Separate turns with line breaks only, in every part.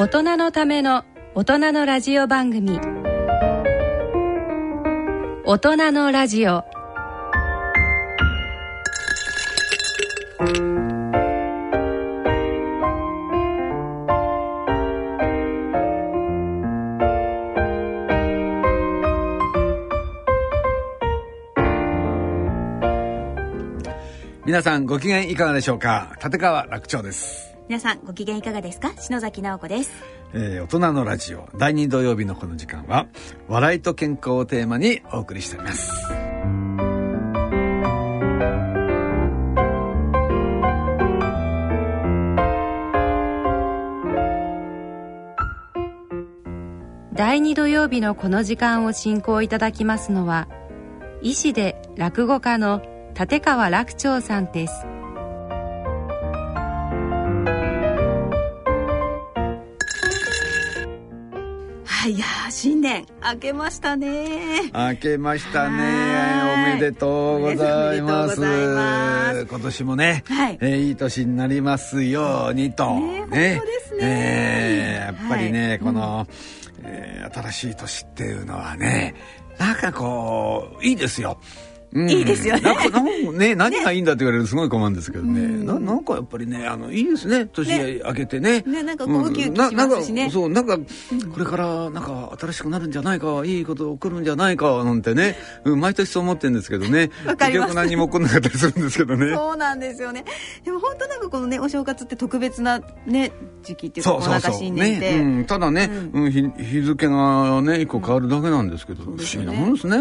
大人のための大人のラジオ番組。大人のラジオ。
皆さんご機嫌いかがでしょうか？立川楽長です、
皆さんご機嫌いかがですか？篠崎直子です。
えー大人のラジオ第2土曜日のこの時間は笑いと健康をテーマにお送りしております。
第2土曜日のこの時間を進行いただきますのは医師で落語家の立川楽長さんです
新年明けましたね。
明けましたね。
はい。
おめでとうございます。今年もね、
はい。
えーいい年になりますようにと。
ねえ本当ですね。
えーやっぱりね、
はい
この、えー新しい年っていうのはねなんかこういいですようん。
いいですよね。
なんかね何がいいんだって言われるとすごい困るんですけどね、ななんかやっぱりねあのいいですね。年明けてね。
ねなんかこうウキウキしますしね。
ななんかそうなんかこれからなんか新しくなるんじゃないかいいこと起こるんじゃないかなんてね、うん毎年そう思ってるんですけどね。
わかります
結局何も起こんなかったりするんですけどね。
そうなんですよね。でも本当なんかこのねお正月って特別なね時期っていうかこうなんか新年って、
ね、うん、ただね、うん。日日付がね一個変わるだけなんですけど、不思議なもんですね。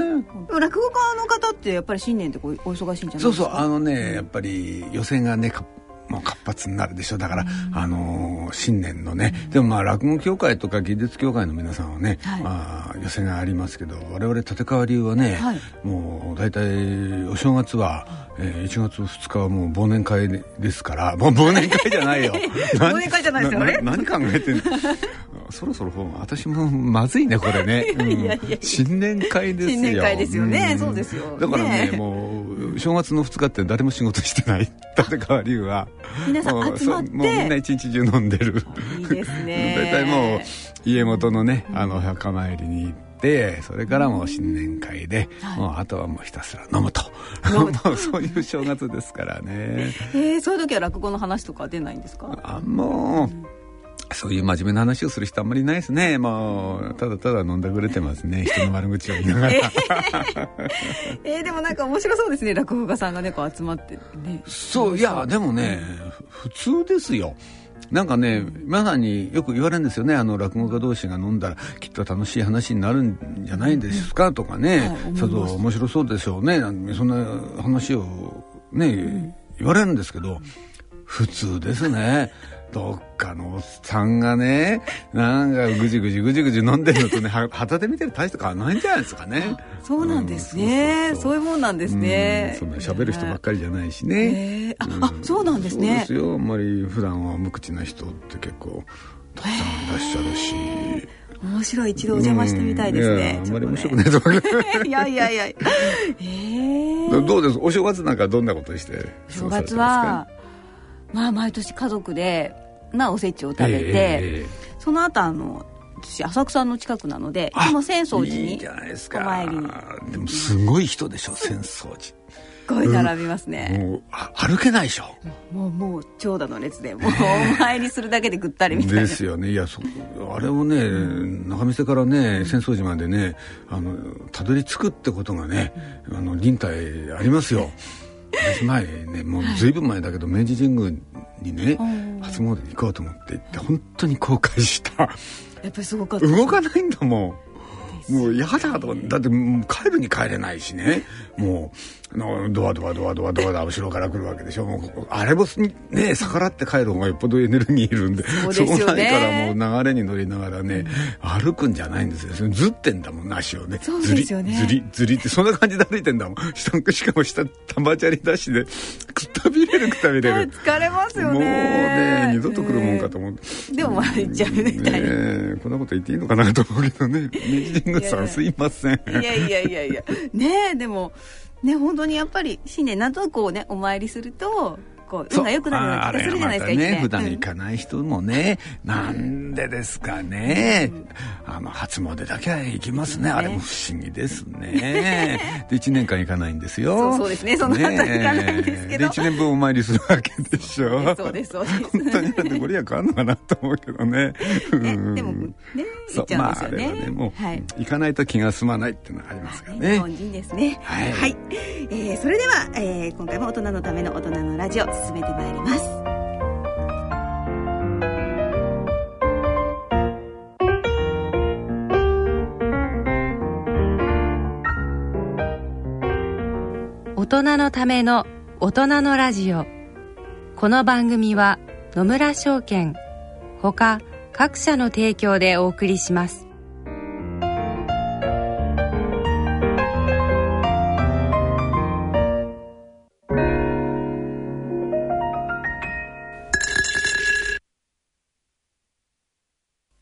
落語家の方ってやっぱり新年ってこうお忙しいんじゃない
そう
ですか？
そうあのねやっぱり予選がねかもう活発になるでしょ。だから、あのー新年のね、でもまあ落語協会とか技術協会の皆さんはね、
はい。
まあ予選がありますけど我々立川流はね、
はい。
もう大体お正月は、えー1月2日はもう忘年会ですから。もう忘年会じゃないよ。
忘年会じゃないですよあれ
な何考えてんの？そろそろ私もまずいねこれね、新年会ですよ。
新年会ですよね。
ん。
そうですよ。
だからね
ね
もう正月の2日って誰も仕事してない。立川流は
皆さん集まって。
もうみんな一日中飲んでる。
いいですね。
大体もう家元のねあの墓参りに行ってそれからもう新年会で、もうあとはもうひたすら飲むと。もうそういう正月ですからね。
えー、そういう時は落語の話とか出ないんですか？
あもうそういう真面目な話をする人あんまりいないですね。もうただただ飲んだくれてますね。人の悪口を言いながら。
えー、でもなんか面白そうですね。落語家さんがねこう集まってね。
そういやでもね普通ですよ。なんかね皆さんによく言われるんですよね。あの落語家同士が飲んだらきっと楽しい話になるんじゃないですかとかね、
はい
さぞ面白そうでしょうねそんな話をね、言われるんですけど普通ですねどっかのおっさんがねなんかぐじぐじぐじぐじ飲んでるのとねは旗で見てる大して変わらないんじゃないですかね。
そうなんですね、
うん
そういうもんなんですね。
うんそんな喋る人ばっかりじゃないしね、
えーああそうなんですね。
そうですよ。あんまり普段は無口な人って結構たくさんいらっしゃるし、
面白い一度お邪魔してみたいです
うん
ね
やあんまり面白く
ね
ないと思うけ
いやいやいやえー、
どどうです？お正月なんかどんなことして
正月はまあ毎年家族でまあおせちを食べて、
え
その後あの私浅草の近くなので
あ
いつも浅草寺に
いいじゃないですか。
お参りに。
でもすごい人でしょ浅草寺。
すごい並びますね、
もうあ歩けないでしょ。
もうもう長蛇の列でもうお参りするだけでぐったりみたいな。
ですよね。いやそあれをね中見世からね浅草寺までねあのたどり着くってことがねあの忍耐ありますよ私前ねもうずい。ぶん前だけど明治神宮にね初詣に行こうと思って行って本当に後悔した。
やっぱりすごかった。
動かないんだもん。もう嫌だとかだってもう帰るに帰れないしね。もう。あのドアドアドアドアドアドア後ろから来るわけでしょ。もうあれもね逆らって帰る方がよっぽどエネルギーいるんで
そうでね。
ないからもう流れに乗りながらね、歩くんじゃないんですよ。ずってんだもん足をね。
そう
ずり
ですよね
ずりずりってそんな感じで歩いてんだもん。下しかも下玉砂利出しでくたびれるくたびれる。
疲れますよね。
もうね二度と来るもんかと思って。
でもまあ行っちゃうみたいな、
こんなこと言っていいのかなと思うけどね。明治神宮さんすいません。
いやいやいやいや。ねえでもね本当にやっぱり新年なんとなくこうねお参りするとこう運が良くなるような気がするじゃないですか、
ね、普段行かない人もね、うん、なんでですかね、うん、あの初詣だけは行きますね、ね、あれも不思議ですね。で1年間行かないんですよ。
そうですね。その後行かないんですけど、
ね、で1年分お参りするわけでしょ。
そうですそうです。
本当にだってご利益あんのかなと思うけどね。
ねでもね行っちゃうまあ、あれはね
もう、はい、行かないと気が済まないっていうのがありますからね日
本人ですね。はい、はい、えー、それでは、えー、今回も大人のための大人のラジオ進めてまいります。
大人のための大人のラジオ。この番組は野村証券ほか各社の提供でお送りします。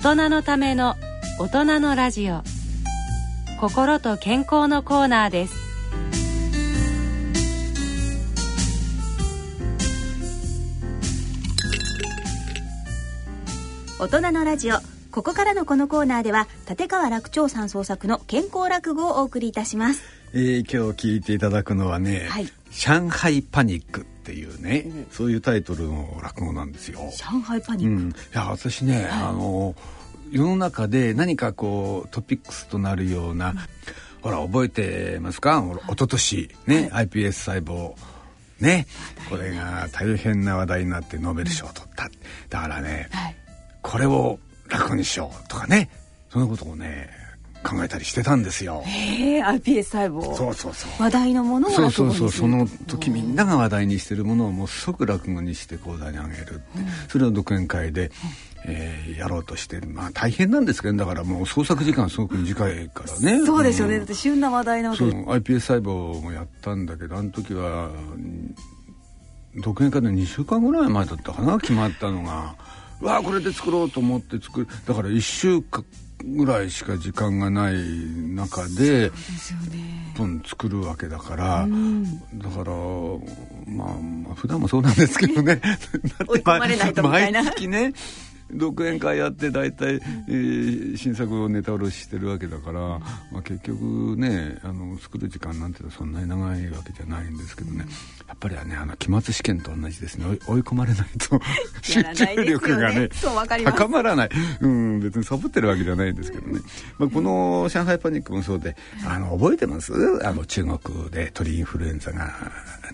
人のための大人のラジオ。心と健康のコーナーです。
大人のラジオ。ここからのこのコーナーでは立川楽長さん創作の健康落語をお送りいたします、
えー、今日聞いていただくのはね、はい、上海パニックっていうね、うん、そういうタイトルの落語なんですよ。
上海パニック、うん、い
や私ね、はい、あの世の中で何かこうトピックスとなるような、うん、ほら覚えてますか？一昨年ね、はい、iPS 細胞ねこれが大変な話題になってノーベル賞を取った、だからね、はい、これを楽にしようとかねそんなことをね考えたりしてたんですよ。
へえ、iPS 細胞。
そうそうそう。
話題のものを
そうそうそう、その時みんなが話題にしてるものをもう即落語にして講座にあげるって、うん、それを独演会で、えー、やろうとしてまあ大変なんですけどだからもう創作時間すごく短いからね。
そうですよね、うん、だって旬な話題なわけそう
iPS 細胞もやったんだけどあの時は独演会で2週間ぐらい前だったかな決まったのが。わあこれで作ろうと思って作る。だから1週間ぐらいしか時間がない中で本作るわけだから、だからまあ、まあ普段もそうなんですけどね。
追い込まれないとみたいな。
毎月ね独演会やって大体、えー、新作をネタ卸ししてるわけだから、まあ、結局ねあの作る時間なんてそんなに長いわけじゃないんですけどねやっぱりねあの期末試験と同じですね。追い込まれないと 集中力がね高まらない、うん、別にサボってるわけじゃないんですけどね、まあ、この上海パニックもそうであの覚えてます？あの中国で鳥インフルエンザが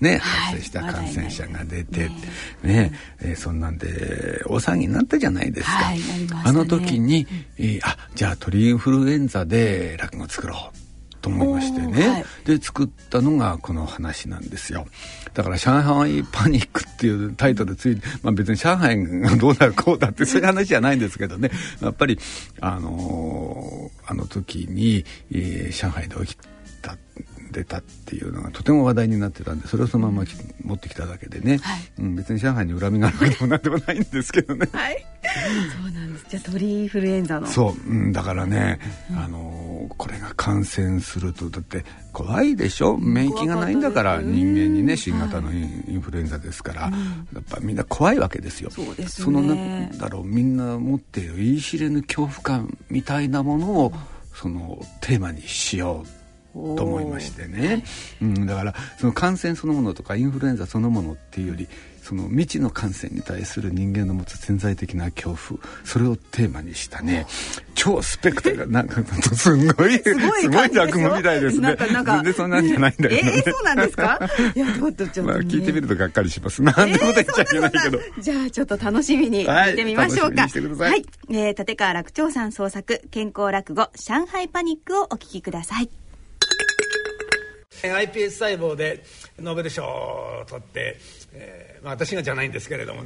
ね、発生した感染者が出て、ねえ。ー、そんなんで大騒ぎになったじゃないですか。はいね、あの時に、えー、あじゃあ鳥インフルエンザで落語作ろう。と思いましてね、はい、で作ったのがこの話なんですよ。だから「上海パニック」っていうタイトルついて、まあ、別に上海がどうだこうだってそういう話じゃないんですけどね。やっぱりあのー、あの時に、えー、上海で起きた出たっていうのがとても話題になってたんでそれをそのまま持ってきただけでね、はい、うん、別に上海に恨みがあるわけでもなんでもないんですけどね。
はい、そうなんです。じゃあ鳥インフルエンザの。
そう、うん、だからね、うん、あのこれが感染するとだって怖いでしょ？免疫がないんだから人間にね新型のインフルエンザですから、やっぱみんな怖いわけですよ。
そうです、
ね、そのなんだろうみんな持っている言い知れぬ恐怖感みたいなものを、そのテーマにしようと思いましてね、うん、だからその感染そのものとかインフルエンザそのものっていうよりその未知の感染に対する人間の持つ潜在的な恐怖それをテーマにしたね超スペクタルなんかすごいすごい落語みたいですね。全然そんなんじゃないんだけど、ね、
えー、そうなんですか？いやちょっとちょっと、ね、まあ、
聞いてみるとがっかりします。なんてこと言っちゃいけないけど、
えー、じゃあちょっと楽しみに聞いてみましょうか。はい、えー、立川楽長さん創作健康落語上海パニックをお聞きください。
iPS 細胞でノーベル賞を取って、えーまあ、私がじゃないんですけれども。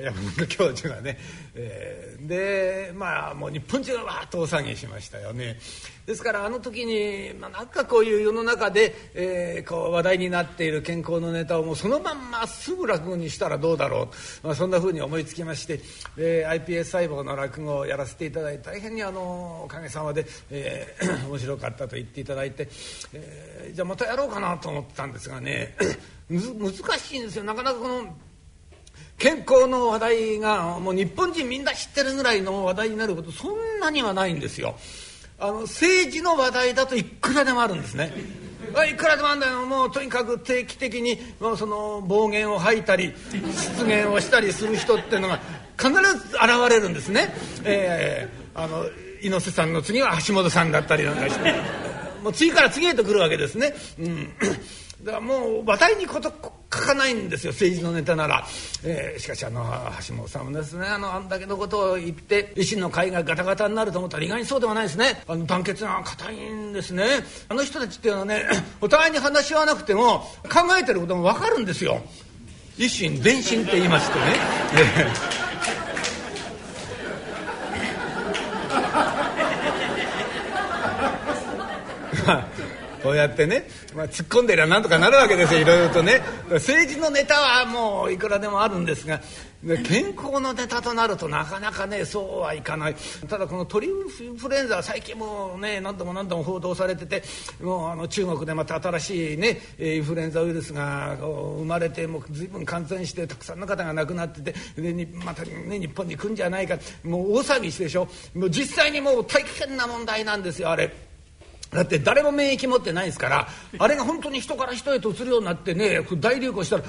山本教授がね、えー、でまあもう日本中がわーっと大騒ぎしましたよね。ですからあの時に、まあ、なんかこういう世の中で、えー、こう話題になっている健康のネタをもうそのまんますぐ落語にしたらどうだろう、まあ、そんなふうに思いつきまして、えー、iPS 細胞の落語をやらせていただいて大変にあのおかげさまで、えー、面白かったと言っていただいて、えー、じゃあまたやろうかなと思ったんですがね。難しいんですよなかなかこの健康の話題がもう日本人みんな知ってるぐらいの話題になることそんなにはないんですよ。あの政治の話題だといくらでもあるんですね。いくらでもあるんだよもうとにかく定期的にもうその暴言を吐いたり失言をしたりする人っていうのが必ず現れるんですね。えー、あの猪瀬さんの次は橋本さんだったりなんかしてもう次から次へと来るわけですね。うんだからもう話題にこと書かないんですよ政治のネタなら、えー、しかしあの橋本さんもですねあのあんだけのことを言って維新の会がガタガタになると思ったら意外にそうではないですね。あの団結が固いんですね。あの人たちっていうのはね お互いに話し合わなくても考えてることも分かるんですよ。維新伝心って言いましてね。こうやってね、まあ、突っ込んでりゃなんとかなるわけですよ。いろいろとね。政治のネタはもういくらでもあるんですが健康のネタとなるとなかなかねそうはいかない。ただこの鳥インフルエンザは最近もうね何度も何度も報道されててもうあの中国でまた新しいねインフルエンザウイルスが生まれてもう随分感染してたくさんの方が亡くなっててでまたね日本に来るんじゃないか。もう大騒ぎしてでしょ。もう実際にもう大変な問題なんですよあれ。だって誰も免疫持ってないですからあれが本当に人から人へと移るようになってね大流行したら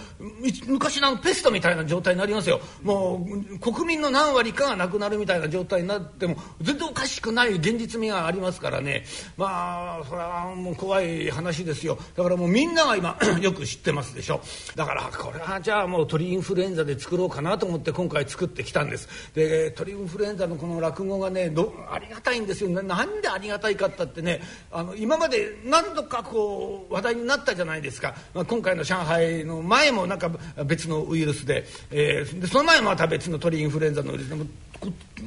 昔のペストみたいな状態になりますよ。もう国民の何割かがなくなるみたいな状態になっても全然おかしくない現実味がありますからね。まあそれはもう怖い話ですよ。だからもうみんなが今 よく知ってますでしょ。だからこれはじゃあもう鳥インフルエンザで作ろうかなと思って今回作ってきたんです。で鳥インフルエンザのこの落語がねありがたいんですよ。なんでありがたいかったってねあの今まで何度かこう話題になったじゃないですか、まあ、今回の上海の前もなんか別のウイルスで,、えー、でその前もまた別の鳥インフルエンザのウイルスでも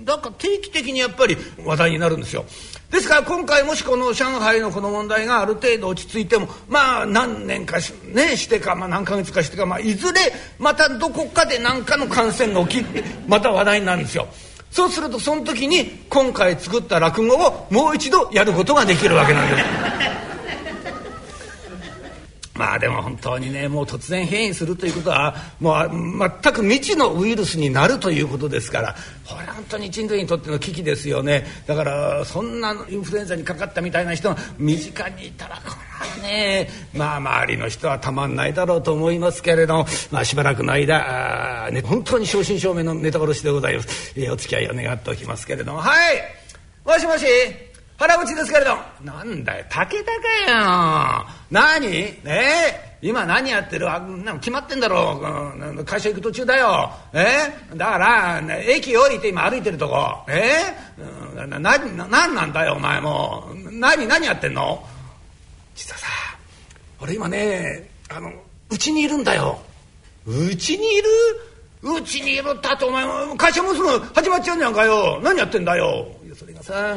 なんか定期的にやっぱり話題になるんですよ。ですから今回もしこの上海のこの問題がある程度落ち着いてもまあ何年かし,、ね、してか、まあ、何ヶ月かしてか、まあ、いずれまたどこかで何かの感染が起きてまた話題になるんですよ。そうするとその時に今回作った落語をもう一度やることができるわけなんです。まあでも本当にねもう突然変異するということはもう全く未知のウイルスになるということですからこれは本当に人類にとっての危機ですよね。だからそんなインフルエンザにかかったみたいな人が身近にいたらこれはねまあ周りの人はたまんないだろうと思いますけれども、まあ、しばらくの間、ね、本当に正真正銘のネタ殺しでございます、えー、お付き合いを願っておきますけれども。はい。もしもし。腹口ですけれど。なんだよ。武田かよ。何？ね今何やってる？あな決まってんだろう。会社行く途中だよ。え？だから、駅降りて今歩いてるとこ。え？ー、なな何なんだよお前も。う何何やってんの？実はさ俺今ねあのうちにいるんだよ。うちにいる？うちにいるったってお前会社もすぐ始まっちゃうんじゃんかよ。何やってんだよ。いやそれがさ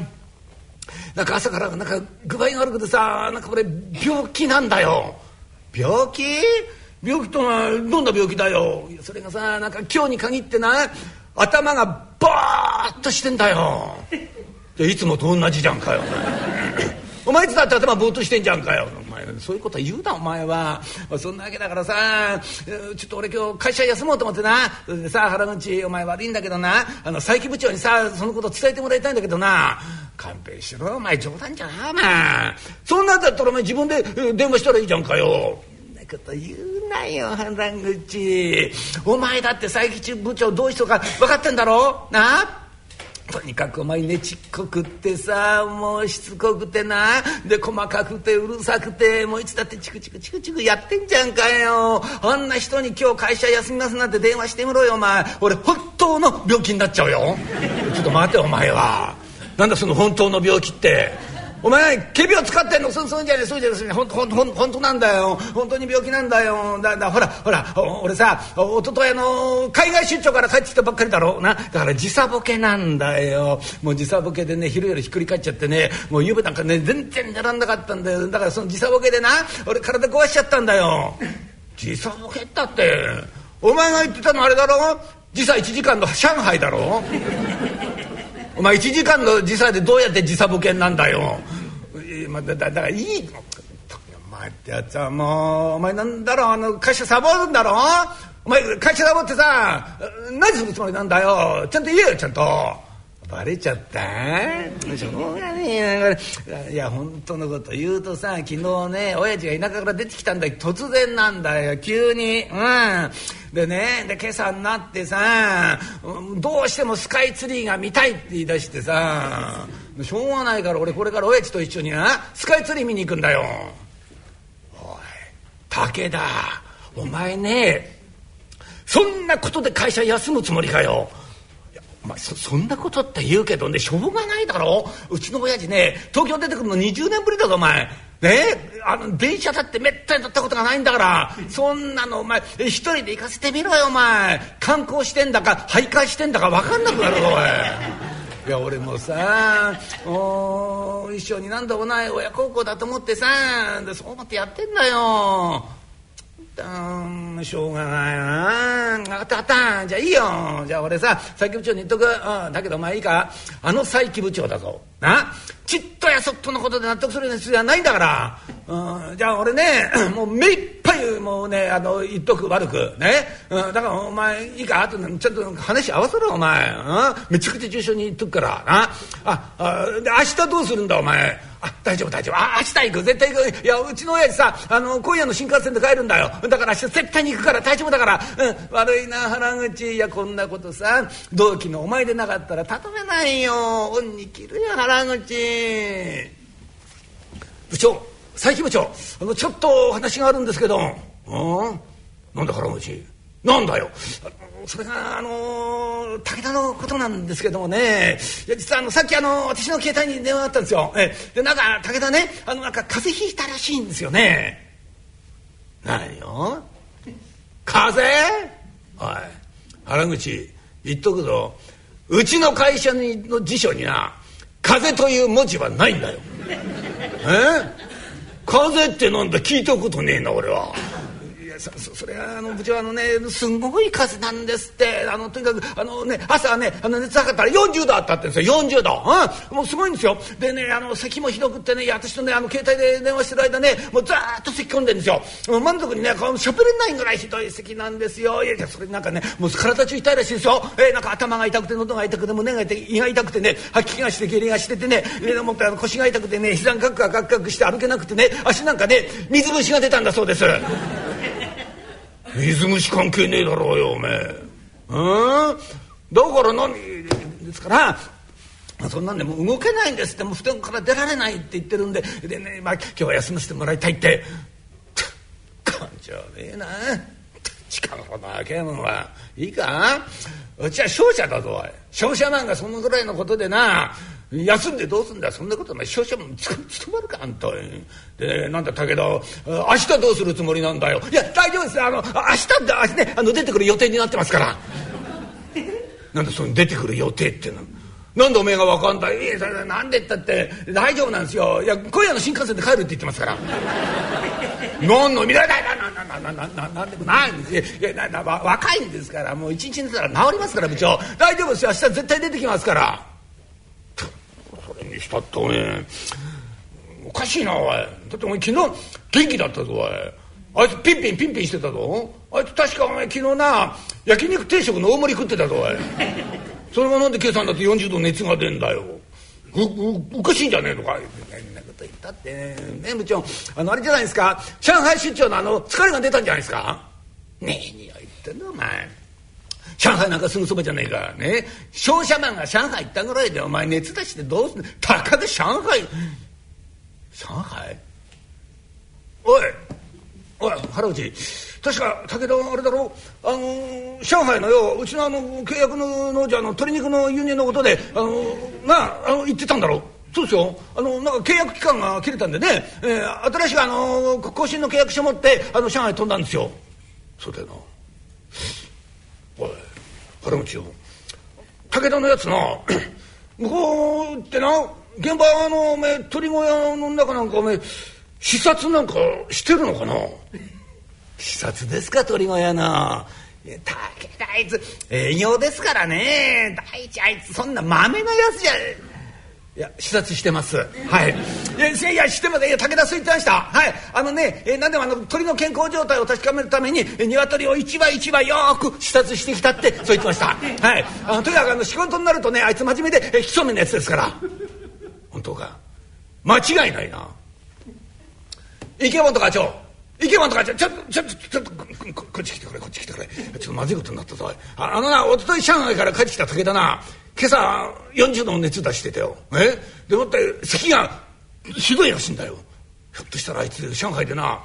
なんか朝からなんか具合が悪くてさなんかこれ病気なんだよ。病気？病気とはどんな病気だよ。それがさなんか今日に限ってな頭がバーッとしてんだよ。いつもと同じじゃんかよ。お前。いつだって頭ぼーっとしてんじゃんかよ。お前そういうこと言うなお前は。そんなわけだからさちょっと俺今日会社休もうと思ってな。それでさ原口お前悪いんだけどな。あの佐伯部長にさそのこと伝えてもらいたいんだけどな勘弁しろお前冗談じゃなお前そんなんだったらお前自分で電話したらいいじゃんかよ。こと言うなよ原口。お前だって佐伯中部長どういう人か分かってんだろ？な？あとにかくお前ねちっこくってさもうしつこくてな。で細かくてうるさくてもういつだってチクチクチクチクやってんじゃんかよ。あんな人に今日会社休みますなんて電話してみろよお前。俺本当の病気になっちゃうよ。ちょっと待てお前は。なんだその本当の病気って。お前仮病使ってんの？そうそうじゃねそうじゃねほんほんほん本当なんだよ。本当に病気なんだよ。だだほらほら俺さおとといの海外出張から帰ってきたばっかりだろ？な？だから時差ボケなんだよ。もう時差ボケでね昼夜ひっくり返っちゃってねもう夕べなんかね全然寝らんなかったんだよ。だからその時差ボケでな俺体壊しちゃったんだよ。時差ボケったって。お前が言ってたのあれだろ？時差1時間の上海だろ？お前1時間の時差でどうやって時差ボケなんだよ。だだからいいお前ってやつはもうお前なんだろうあの会社サボるんだろお前会社サボってさ何するつもりなんだよちゃんと言えよちゃんと。バレちゃった？しょうがね。えいや本当のこと言うとさ昨日ね親父が田舎から出てきたんだ。突然なんだよ。急に。うん。でねで今朝になってさどうしてもスカイツリーが見たいって言い出してさしょうがないから俺これから親父と一緒になスカイツリー見に行くんだよ。おい武田お前ねそんなことで会社休むつもりかよお前そそんなことって言うけどねしょうがないだろうちの親父ね東京出てくるの20年ぶりだぞお前。ねあの電車だってめったに乗ったことがないんだからそんなのお前一人で行かせてみろよお前観光してんだか徘徊してんだか分かんなくなるぞおい。いや俺もさお一緒になんだもない親孝行だと思ってさでそう思ってやってんだよ。うんしょうがないな。分かった分かった。じゃあいいよ。じゃあ俺さ佐伯部長に言っとく、うん、だけどお前いいか？あの佐伯部長だぞ。な？ちっとやそっとのことで納得するような必要はないんだから、うん、じゃあ俺ね もう目いっぱいもうねあの言っとく悪く。ね、うん、だからお前いいか？あとちゃんと話合わせろお前、うん、めちゃくちゃ重症に言っとくから。な？ああで明日どうするんだお前？あ大丈夫大丈夫。あ明日行く。絶対行く。いやうちの親父さあの今夜の新幹線で帰るんだよ。だから絶対に行くから大丈夫だから、うん、悪いな原口。いやこんなことさ。同期のお前でなかったらたとめないよ。恩に切るよ原口。部長佐伯部長あのちょっと話があるんですけど。うん？なんだ原口？なんだよ。それがあの、武田のことなんですけどもね。いや実はあのさっきあの私の携帯に電話があったんですよ。え。でなんか武田ねあのなんか風邪ひいたらしいんですよね。何よ。風？おい原口言っとくぞ。うちの会社の辞書にな「風」という文字はないんだよ。え？風ってなんだ？聞いたことねえな俺は。そそれはあの部長あのねすんごい風なんですって。あのとにかくあのね朝ねあの熱測ったら40度あったってんですよ。40度、うん、もうすごいんですよ。でねあの咳もひどくってね私とねあの携帯で電話してる間ねもうずっと咳込んでるんですよ。もう満足にねしゃべれないぐらいひどい咳なんですよ。いやいやそれなんかねもう体中痛いらしいですよ。えー、なんか頭が痛くて喉が痛くて胸が痛い胃が痛くてね吐き気がして下痢がしててねでもって腰が痛くてね膝がカクカクカクして歩けなくてね足なんかね水虫が出たんだそうです。水虫関係ねえだろうよおめえ。うん？だから何？ですからそんなんでもう動けないんですって。もう布団から出られないって言ってるんで。でね、まあ、今日は休ませてもらいたいって。感情ねえな。近頃の若いもんはいいか？うちは商社だぞおい。商社なんかそのぐらいのことでな。休んでどうすんだそんなことお前商社も務まるかあんた。でなんだ武田明日どうするつもりなんだよ。いや大丈夫です。あの明日明日ねあの出てくる予定になってますから。なんだその出てくる予定っての。なんでおめえが分かんないやなんでったって大丈夫なんですよ。いや今夜の新幹線で帰るって言ってますから。何の見られない。ななななななんでもないんです。いやなな若いんですからもう一日寝たら治りますから部長。大丈夫ですよ。明日絶対出てきますから。にしたっておめえおかしいなおいだってお前昨日元気だったぞおいあいつピンピンピンピンしてたぞ。あいつ確かお前昨日な焼肉定食の大盛り食ってたぞおいそれがなんで今朝になって40度熱が出んだよ。おかしいんじゃねえのか。い変なこと言ったって。ね部長。あのあれじゃないですか。上海出張のあの疲れが出たんじゃないですか。ねえ何を言ってんだお前。上海なんかすぐそばじゃねえか。ね。商社マンが上海行ったぐらいでお前熱出してどうすんたかで上海上海おい。おい原内確か武田あれだろ？あの、上海のようちのあの契約の農場の鶏肉の輸入のことであの、なあの言ってたんだろ？そうですよ。あのなんか契約期間が切れたんでね、えー、新しくあの更新の契約書持ってあの上海飛んだんですよ。そうだよな。原口よ武田のやつな向こうってな現場のおめ鳥小屋の中なんかおめ視察なんかしてるのかな？視察ですか鳥小屋の。だあいつ営業ですからね。第一あいつそんなまめなやつじゃ。いや視察してます。はい。いやいやしてますいや武田そう言ってましたはい。あのねえ何でもあの鳥の健康状態を確かめるために鶏を一羽一羽よく視察してきたってそう言ってました。はい。あのとにかくあの仕事になるとねあいつ真面目で几帳面なやつですから。本当か。間違いないな。池本課長池本課長ちょっとちょっとちょっとこっち来てくれこっち来てくれ。ちょっとまずいことになったぞ。ああのなおととい上海から帰ってきた武田な今朝40度の熱出してたよ。え？でもって咳がひどいらしいんだよ。ひょっとしたらあいつ上海でな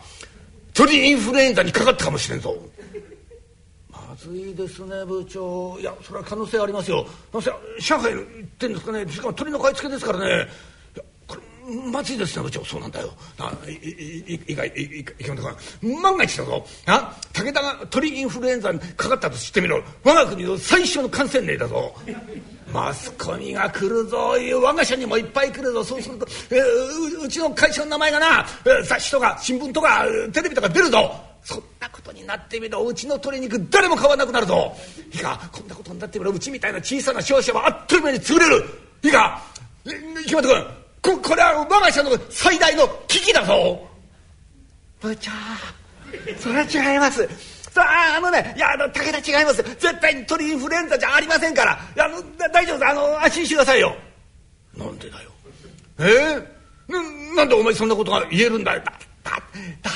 鳥インフルエンザにかかったかもしれんぞ。まずいですね部長。いやそれは可能性ありますよ。なんせ上海行ってんですかね。しかも鳥の買い付けですからね。まずいですね部長。そうなんだよ。いいいいかいいかいか万が一だぞあ武田が鳥インフルエンザにかかったと知ってみろ我が国の最初の感染例だぞマスコミが来るぞ我が社にもいっぱい来るぞ。そうすると、えー、うちの会社の名前がな雑誌とか新聞とかテレビとか出るぞ。そんなことになってみろうちの鶏肉誰も買わなくなるぞ。いいかこんなことになってみろうちみたいな小さな商社はあっという間に潰れる。いいか木本君ここれは我が社の最大の危機だぞ。部長それは違います。さああのねいやあの武田違います絶対に鳥インフルエンザじゃありませんから。あの大丈夫です。あの安心してくださいよ。なんでだよ。え？ー、ななんでお前そんなことが言えるんだよ。だだだ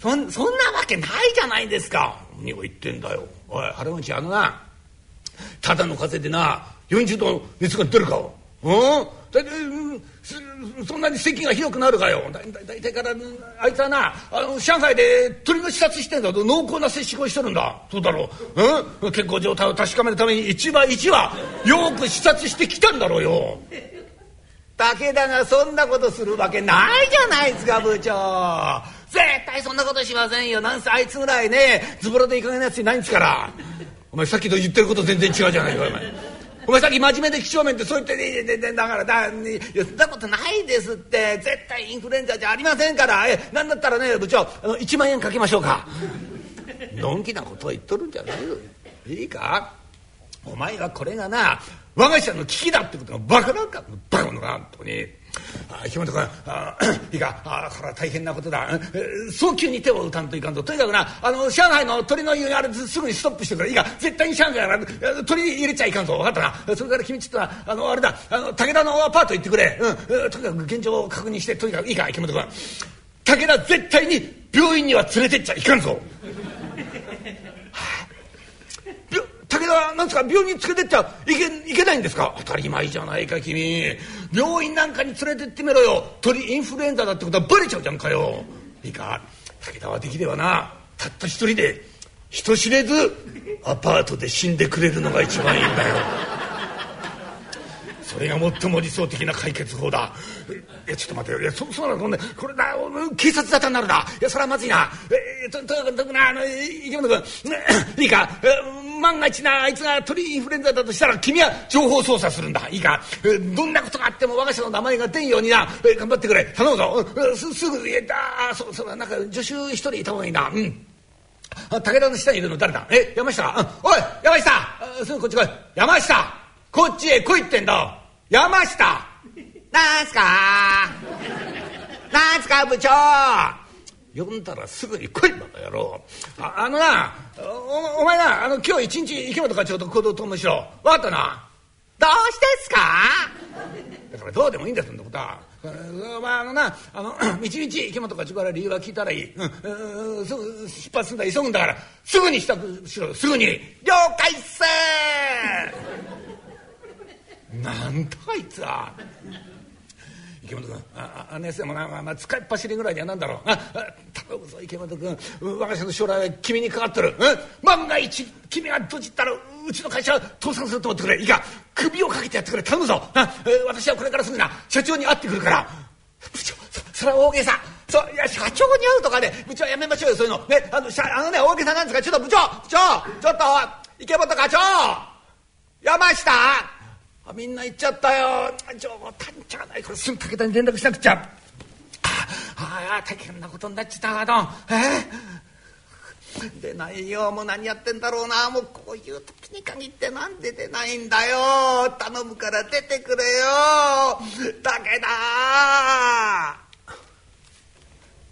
そんそんなわけないじゃないですか。何を言ってんだよ。おい原口あのな。ただの風邪でな40度熱が出るか。うん？そんなに咳がひどくなるかよ。大体からあいつはなあの上海で鳥の視察してんだ。と濃厚な接触をしてるんだ。そうだろう、うん、健康状態を確かめるために一羽一羽よく視察してきたんだろうよ。武田がそんなことするわけないじゃないですか部長。絶対そんなことしませんよ。なんせあいつぐらいねズボラでいかげなやついないんですから。お前さっきと言ってること全然違うじゃないかお前。お前さっき真面目で几帳面ってそう言ってねだからだいやそんなことないですって。絶対インフルエンザじゃありませんから。えなんだったらね部長あの1万円かけましょうか。のんきなことを言っとるんじゃないよ。いいか？お前はこれがな我が社の危機だってことがバカなんかバカ者が本当に。あ木本君 いいかあこれは大変なことだ、早急に手を打たんといかんととにかくなあの上海の鳥の輸入あれすぐにストップしてくれ。いいか絶対に上海から鳥入れちゃいかんぞ。分かったな。それから君ちょっとあのあれだあの武田のアパート行ってくれ、うん、とにかく現状を確認してとにかくいいか木本君。武田絶対に病院には連れてっちゃいかんぞ。武田なんですか病院に連れてっちゃいけいけないんですか？当たり前じゃないか君。病院なんかに連れてってみろよ。鳥インフルエンザだってことはバレちゃうじゃんかよ。いいか。武田はできればな。たった一人で人知れずアパートで死んでくれるのが一番いいんだよ。それが最も理想的な解決法だ。いやちょっと待っていやそそうなの。ね。これだ。警察沙汰になるな。いやそれはまずいな。えととにかくなあの池本君いいか万が一なあいつが鳥インフルエンザだとしたら君は情報操作するんだいいかどんなことがあっても我が社の名前が出んようにな頑張ってくれ頼むぞすすぐえだそうそうなんか助手一人いた方がいいなうん武田の下にいるの誰だえ山下、うん、おい山下すぐこっち来い山下こっちへ来いってんだ山下なんすか？なんすか？部長。呼んだらすぐに来いバカ野郎。ああのなおお前なあの今日一日池本課長と行動ともしろ。分かったな？どうしてっすか？だからどうでもいいんだそんなことは。まああのなあの道々池本かちから理由は聞いたらいい、うん、すぐ出発すんだ急ぐんだから。すぐに支度しろすぐに。了解っす なんとあいつは。池本君。ああ姉さんもな、まあ、まあ、使いっ走りぐらいにはなんだろう。あ頼むぞ池本君。我が社の将来は君にかかってる、うん、万が一君がどじったらうちの会社は倒産すると思ってくれ。いいか首をかけてやってくれ。頼むぞ。あ、え、私はこれからすぐな社長に会ってくるから。部長そそれは大げさ。そういや社長に会うとかね部長やめましょうよそういうの。ねあのあのね大げさなんですかちょっと部長部長ちょっと池本課長。山下あみんな行っちゃったよ。冗談じゃないこれすぐ武田に連絡しなくちゃ。ああ大変なことになっちゃったかとえー、出ないよもう何やってんだろうな。もうこういう時に限ってなんで出ないんだよ。頼むから出てくれよ。武田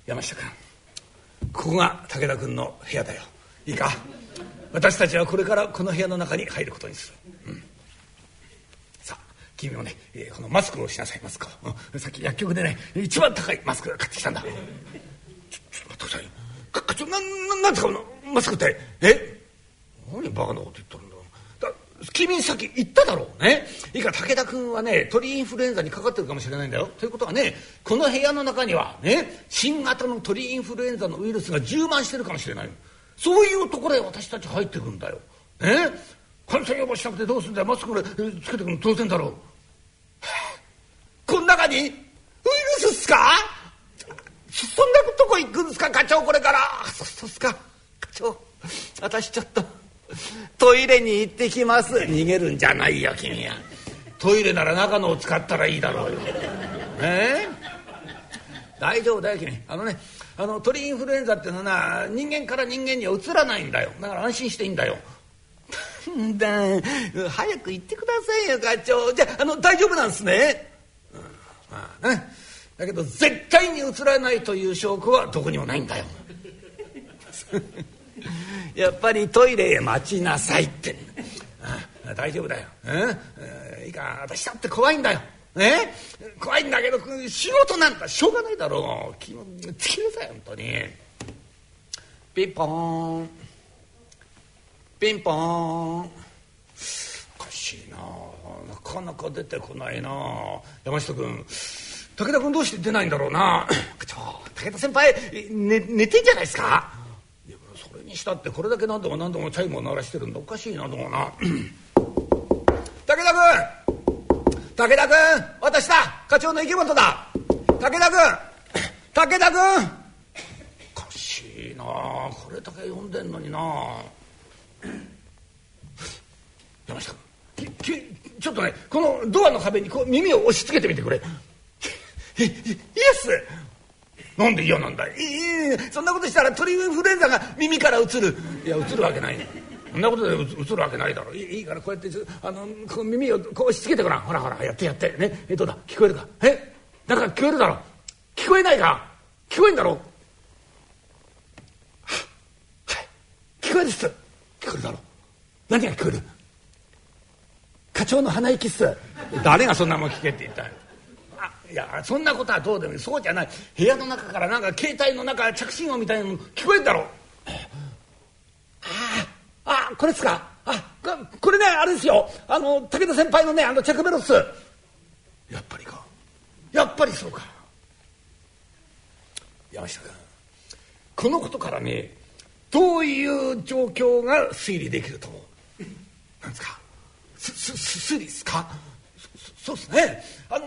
山下君。ここが武田君の部屋だよ。いいか？私たちはこれからこの部屋の中に入ることにする、うん。君もね、えー、このマスクをしなさいマスクを、うん、さっき薬局でね一番高いマスク買ってきたんだ。ちょちょっと待ってください。課長なななんですかマスクって。え？何バカなこと言ったんだ。だ君さっき言っただろう。ね？いいか武田君はね鳥インフルエンザにかかってるかもしれないんだよ。ということはねこの部屋の中にはね？新型の鳥インフルエンザのウイルスが充満してるかもしれないそういうところへ私たち入ってくんだよ。ね？感染予防しなくてどうすんだよ。マスクつけてくの当然だろう。こん中にウイルスっすか？そんなとこ行くんですか？課長これから。そうそっすか。課長私ちょっとトイレに行ってきます。逃げるんじゃないよ君は。トイレなら中のを使ったらいいだろうよ。え？ー、大丈夫だよ君。あのねあの鳥インフルエンザっていうのはな人間から人間にはうつらないんだよ。だから安心していいんだよ。だ早く行ってくださいよ課長。じゃあの大丈夫なんすね、まあね。だけど絶対に映らないという証拠はどこにもないんだよ。やっぱりトイレへ待ちなさいって。あ大丈夫だよ、うん、いいか私だって怖いんだよ。え怖いんだけど仕事なんかしょうがないだろう。気をつけなさい本当に。ピンポン。ピンポン。おかしいなな。かなか出てこないな。山下君武田君どうして出ないんだろうな。ちょ武田先輩、ね、寝てんじゃないですか？いやそれにしたってこれだけ何度も何度もチャイムを鳴らしてるんだ。おかしいなと思うな。武田君武田君私だ。課長の池本だ。武田君武田君。おかしいな。これだけ呼んでんのにな山下君ちょっとね。このドアの壁にこう耳を押し付けてみてくれ。イエス。なんで嫌なんだい？そんなことしたら鳥インフルエンザが耳からうつる。いやうつるわけないそんなことでうつるわけないだろ。いいからこうやってあのこう耳をこう押し付けてごらん。ほらほらやってやって。ね。えどうだ？聞こえるか？え？なんか聞こえるだろ。聞こえないか聞こえんだろ。聞こえるっす。聞こえるだろ。何が聞こえる？課長の鼻息っす。誰がそんなもん聞けって言ったんいやそんなことはどうでもいい。そうじゃない。部屋の中からなんか携帯の中着信音みたいなの聞こえんだろ。ああこれっすか？あこれねあれですよ。あの武田先輩のねあの着メロっす。やっぱりか。やっぱりそうか。山下君このことからねどういう状況が推理できると思う？なんですか？すす推理ですかそそうですねあの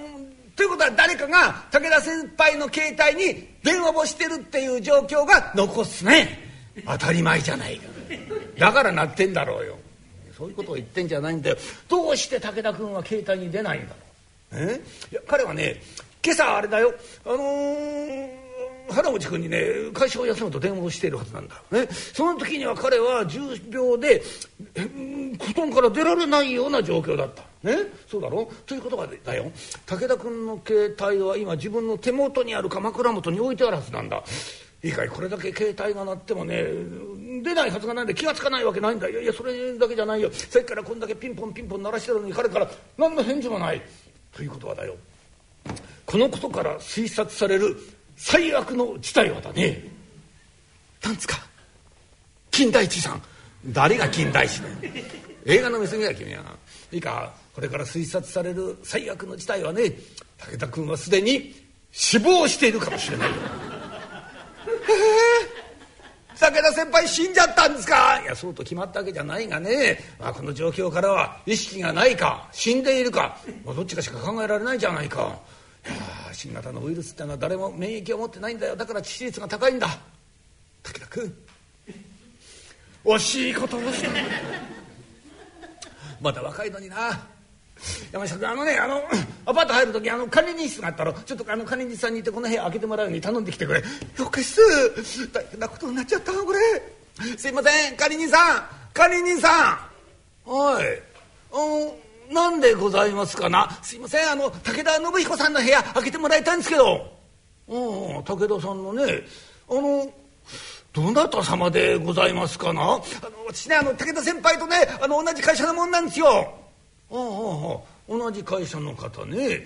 ということは誰かが武田先輩の携帯に電話をしてるっていう状況が残すね当たり前じゃないかだからなってんだろうよそういうことを言ってんじゃないんだよどうして武田君は携帯に出ないんだろうえいや彼はね今朝あれだよあのー原口君にね会社を休むと電話をしているはずなんだ、ね、その時には彼は重病で布団から出られないような状況だった。ね、そうだろ？ということがだよ。武田君の携帯は今自分の手元にある鎌倉元に置いてあるはずなんだ。いいかいこれだけ携帯が鳴ってもね出ないはずがないんで気が付かないわけないんだいやいやそれだけじゃないよ。さっきからこんだけピンポンピンポン鳴らしてるのに彼から何の返事もない。ということはだよ。このことから推察される最悪の事態はだね。なんつか。金田一さん。誰が金田一だよ。映画の娘や君はいいか。これから推察される最悪の事態はね武田君はすでに死亡しているかもしれないよ。え武田先輩死んじゃったんですか？いやそうと決まったわけじゃないがね、まあ、この状況からは意識がないか死んでいるか、まあ、どっちかしか考えられないじゃないか。新型のウイルスってのは誰も免疫を持ってないんだよ。だから致死率が高いんだ。武田君。惜しいことをしたまだ若いのにな。山下君あのねあのアパート入る時あの管理人室があったろ。ちょっとあの管理人さんにいてこの部屋開けてもらうように頼んできてくれ。よかす。大変なことになっちゃったこれ。すいません管理人さん。管理人さん。はい。あなんでございますかな？すいませんあの武田信彦さんの部屋開けてもらいたいんですけど。うん武田さんのねあのどなた様でございますかな？あの私ねあの武田先輩とねあの同じ会社のもんなんですよ。ああ同じ会社の方ね。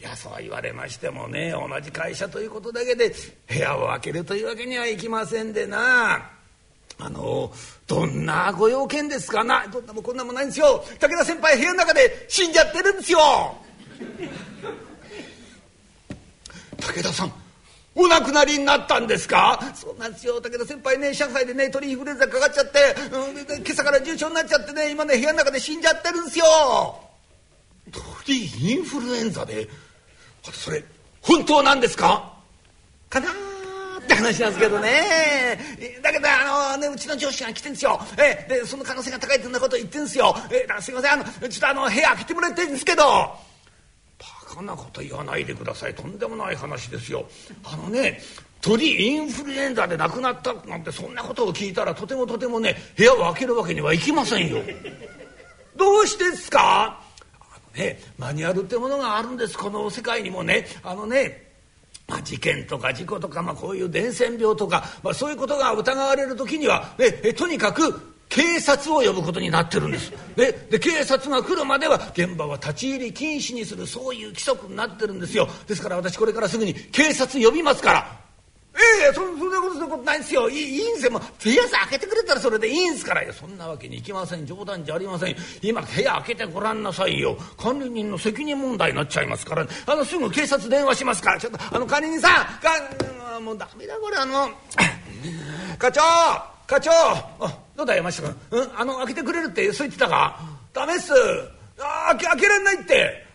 いやそう言われましてもね同じ会社ということだけで部屋を開けるというわけにはいきませんでな。あのどんなご用件ですか？などんなもこんなもないんですよ。武田先輩部屋の中で死んじゃってるんですよ。武田さんお亡くなりになったんですか？そうなんですよ。武田先輩ね上海でね鳥インフルエンザかかっちゃって、うん、今朝から重症になっちゃってね今ね部屋の中で死んじゃってるんですよ。鳥インフルエンザで？それ本当なんですか？かなって話なんですけどね。だけどあの、ね、うちの上司が来てんですよ。えでその可能性が高いってんなこと言ってんですよ。えだすいません。あのちょっとあの部屋開けてもらいたいんですけど。バカなこと言わないでください。とんでもない話ですよ。あのね鳥インフルエンザで亡くなったなんてそんなことを聞いたらとてもとてもね部屋を開けるわけにはいきませんよ。どうしてですか？あのねマニュアルってものがあるんです。この世界にもね。あのねまあ、事件とか事故とか、まあ、こういう伝染病とか、まあ、そういうことが疑われる時には、ね、とにかく警察を呼ぶことになってるんです。でで警察が来るまでは現場は立ち入り禁止にするそういう規則になってるんですよ。ですから私これからすぐに警察呼びますから。ええそそんなことそんなことないんですよ。いいいんですよ。もう部屋さ開けてくれたらそれでいいんすから。いやそんなわけにいきません。冗談じゃありません。今部屋開けてごらんなさいよ。管理人の責任問題になっちゃいますから、あのすぐ警察電話しますから。ちょっとあの管理人さん。かもうダメだこれ。あの 課長課長。あどうだ山下君、うん、あの開けてくれるってそう言ってたか？ダメっす。あ開け開けられないって。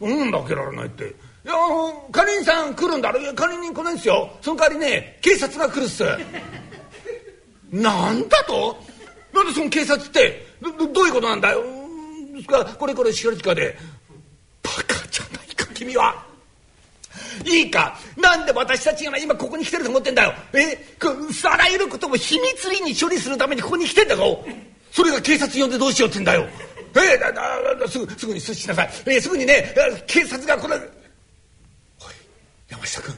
うん？だ開けられないって。いやあの管理人さん来るんだろ？いや管理人来ないんですよ。その代わりね警察が来るっす。なんだと？なんでその警察って？どどういうことなんだよ？ですかこれこれしかりかで。バカじゃないか君は。いいか？なんで私たちが今ここに来てると思ってんだよ？え？あらゆることも秘密裏に処理するためにここに来てんだぞ。それが警察呼んでどうしようってんだよ。え？だだだすぐすぐに阻止しなさい、え？すぐにね警察がこれ山下君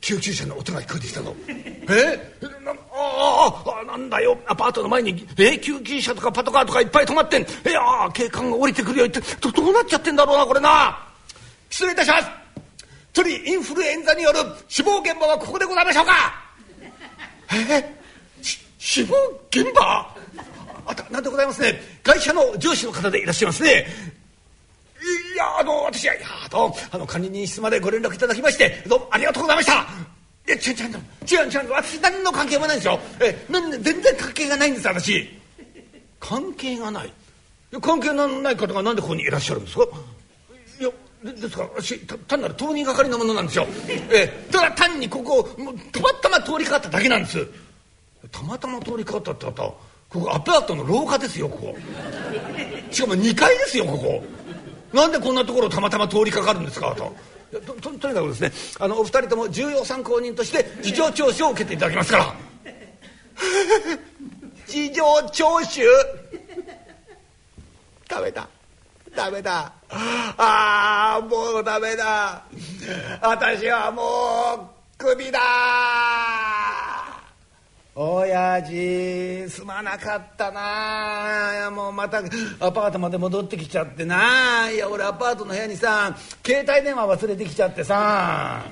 救急車の音が聞こえてきたぞ。え？ああなんだよ。アパートの前にえ救急車とかパトカーとかいっぱい止まってん。えああ警官が降りてくるよって。どどうなっちゃってんだろうなこれな。失礼いたします。鳥インフルエンザによる死亡現場はここでございましょうか。え死亡現場？あたなんでございますね。会社の上司の方でいらっしゃいますね。いやあの私はいやどうあの管理人室までご連絡いただきましてどうもありがとうございましたいや違う違う違う違う私何の関係もないんですよえなん全然関係がないんです私関係がない？関係のない方がなんでここにいらっしゃるんですか？いやですから私単なる通りがかりのものなんですよ。えー、ただ単にここもうたまたま通りかかっただけなんです。たまたま通りかかったってあったここアパートの廊下ですよここ。しかも2階ですよここ。なんでこんなところたまたま通りかかるんですかと。とととにかくですねあのお二人とも重要参考人として事情聴取を受けていただきますから。事情聴取？ダメだ。ダメだ。ああもうダメだ。私はもうクビだ。親父すまなかったな。いやもうまたアパートまで戻ってきちゃってな。いや俺アパートの部屋にさ携帯電話忘れてきちゃってさ。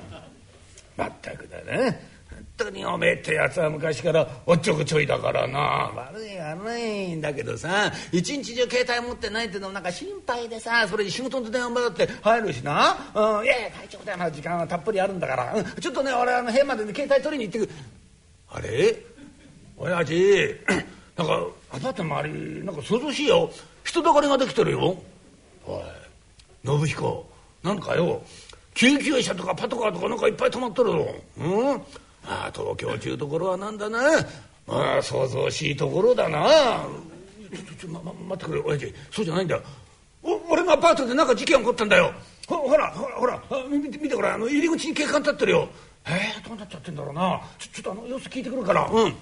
まったくだね本当におめえってやつは昔からおっちょこちょいだからな。悪い悪いんだけどさ一日中携帯持ってないってのもなんか心配でさそれに仕事の電話もだって入るしな、うん、いやいや大丈夫だよ時間はたっぷりあるんだから、うん、ちょっとね俺あの部屋まで、ね、携帯取りに行ってくる。あれ？親父 なんかアパートの周りなんか想像しいよ。人だかりができてるよ。おい。信彦なんかよ。救急車とかパトカーとかなんかいっぱい止まっとるよ。うん？ああ東京ちゅうところはなんだな。まあ想像しいところだな。ちょちょ、ま、ま、待ってくれ親父そうじゃないんだよ。俺のアパートでなんか事件起こったんだよ。ほほらほらほら見て見てこれあの入り口に警官立ってるよ。えー、どうなっちゃってんだろうな。ちょっとあの様子聞いてくるから。うん。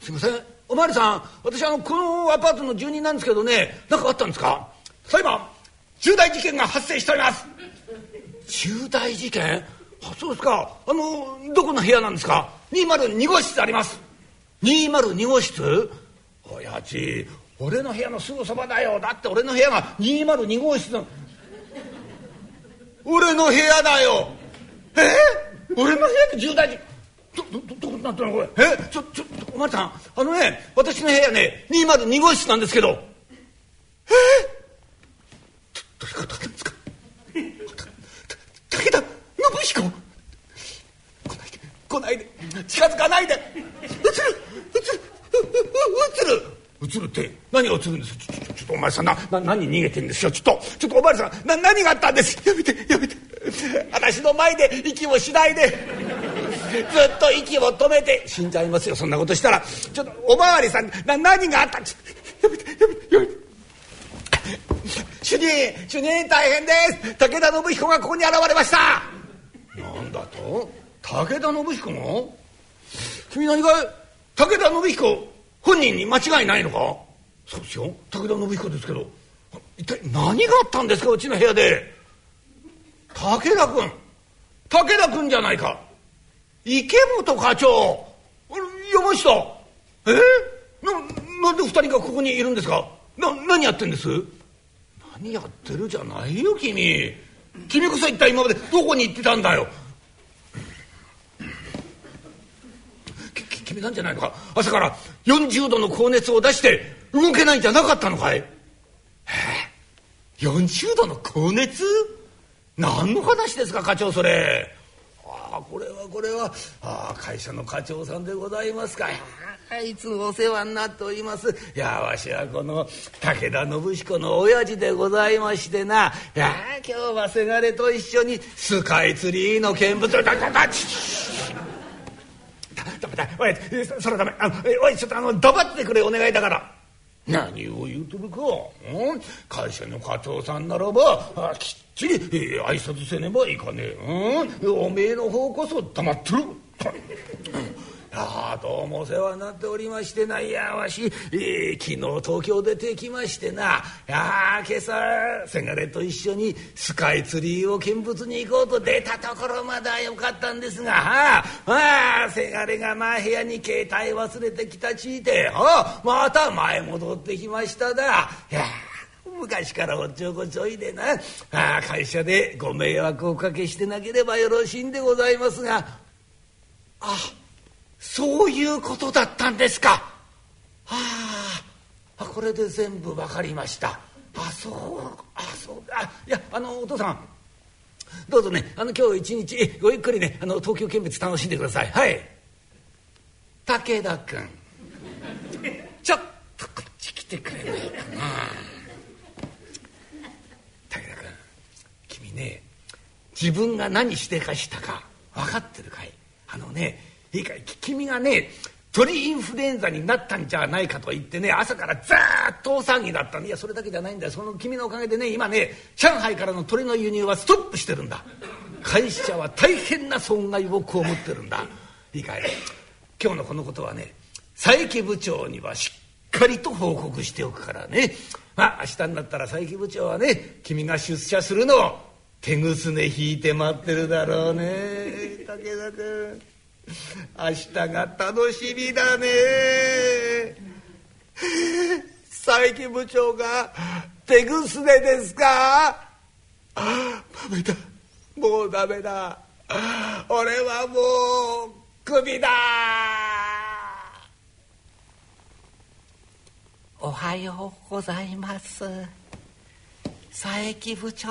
すいません。おまわりさん私あのこのアパートの住人なんですけどね何かあったんですか？裁判重大事件が発生しております。重大事件？あそうですか。あのどこの部屋なんですか？202号室あります。202号室？親父俺の部屋のすぐそばだよ。だって俺の部屋が202号室の。俺の部屋だよ。え？俺の部屋で重大事どどどこなったのこれ？えちょちょお前さんあのね私の部屋ね202号室なんですけど。え？どどういうことなんですか？武田信彦？来ないで近づかないで。映る映る映る。映るって。何が映るんです？ちょちょちょっとお前さんなな何逃げてんですよ？ちょっとちょっとお前さんな何があったんです？やめてやめて。私の前で息もしないで。ずっと息を止めて。死んじゃいますよ。そんなことしたら。ちょっとおまわりさんな何があった？んですやめてやめてやめて。主任主任大変です。武田信彦がここに現れました。なんだと？武田信彦が君何か武田信彦本人に間違いないのか？そうですよ。武田信彦ですけど。一体何があったんですか？うちの部屋で。武田君。武田君じゃないか。池本課長。山下え？ななんで二人がここにいるんですか？な何やってんです？何やってるじゃないよ君。君こそ一体今までどこに行ってたんだよ。君なんじゃないのか？朝から40度の高熱を出して動けないんじゃなかったのかい？え？40度の高熱？何の話ですか課長それ。ああこれはこれは。ああ会社の課長さんでございますか。いつもお世話になっております。いやわしはこの武田信彦の親父でございましてな。いや今日はせがれと一緒にスカイツリーの見物だだだダメだおいそれダメあおいちょっとあの黙ってくれお願いだから。何を言うとるか、うん、会社の課長さんならばきっちり、えー、挨拶せねばいかねえ、うん、おめえの方こそ黙ってろ。ああどうもお世話になっておりましてないやわし、えー、昨日東京出てきましてなあ今朝せがれと一緒にスカイツリーを見物に行こうと出たところまだよかったんですがはあせがれがまあ部屋に携帯忘れてきたちいてあまた前戻ってきましただ。昔からおっちょこちょいでなあ会社でご迷惑をおかけしてなければよろしいんでございますがあっそういうことだったんですか。はあこれで全部分かりました。あそうあそうあいやあのお父さん。どうぞねあの今日一日ごゆっくりねあの東京見物楽しんでください。はい。武田君。ちょっとこっち来てくれないかな。武田君君ね自分が何してかしたか分かってるかい？あのねいいか君がね鳥インフルエンザになったんじゃないかと言ってね朝からずっと大騒ぎだった。いやそれだけじゃないんだよ。その君のおかげでね今ね上海からの鳥の輸入はストップしてるんだ。会社は大変な損害を被ってるんだ。いいかい今日のこのことはね佐伯部長にはしっかりと報告しておくからね。まあ明日になったら佐伯部長はね君が出社するのを手ぐすね引いて待ってるだろうね武田君。明日が楽しみだね。佐伯部長が手ぐすねですか？ダメだ。もうダメだ。俺はもうクビだ。おはようございます。佐伯部長。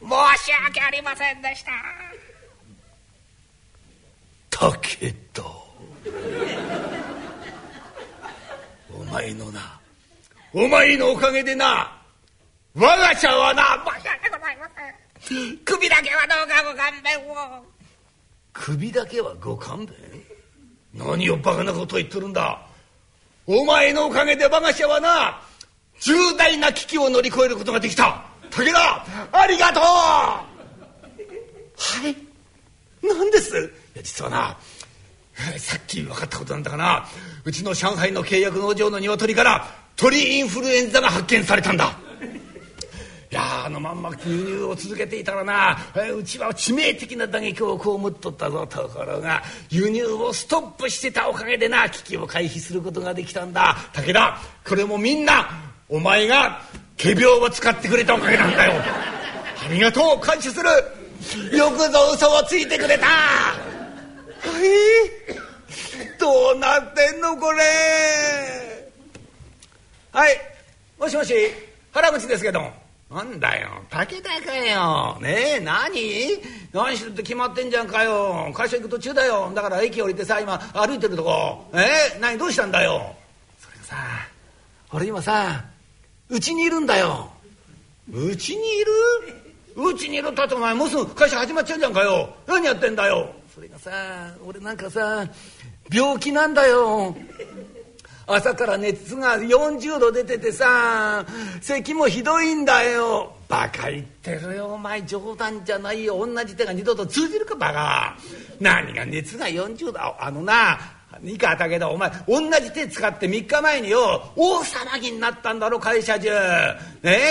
申し訳ありませんでしただけど。お前のな。お前のおかげでな。我が社はな。申し訳ございません首だけはどうかご勘弁を。首だけはご勘弁？何をバカなこと言ってるんだ。お前のおかげで我が社はな。重大な危機を乗り越えることができた。武田ありがとう。はい。何です？実はな さっき分かったことなんだがなうちの上海の契約農場の鶏から鳥インフルエンザが発見されたんだ。いやあのまんま輸入を続けていたらなうちは致命的な打撃を被っとったぞところが輸入をストップしてたおかげでな危機を回避することができたんだ。武田これもみんなお前が仮病を使ってくれたおかげなんだよ。ありがとう感謝する。よくぞ嘘をついてくれた。どうなってんのこれ？はい。もしもし原口ですけどなんだよ。武田かよ。ねえ何？何してるって決まってんじゃんかよ。会社行く途中だよ。だから駅降りてさ今歩いてるとこ。え何？どうしたんだよ。それがさ俺今さうちにいるんだよ。うちにいる？うちにいる？ったってお前もうすぐ会社始まっちゃうじゃんかよ。何やってんだよそれがさ俺なんかさ病気なんだよ。朝から熱が40度出ててさ咳もひどいんだよ。バカ言ってるよ。お前冗談じゃないよ。同じ手が二度と通じるかバカ。何が熱が40度あのないいか武田お前同じ手使って3日前によ大騒ぎになったんだろ会社中。ねえ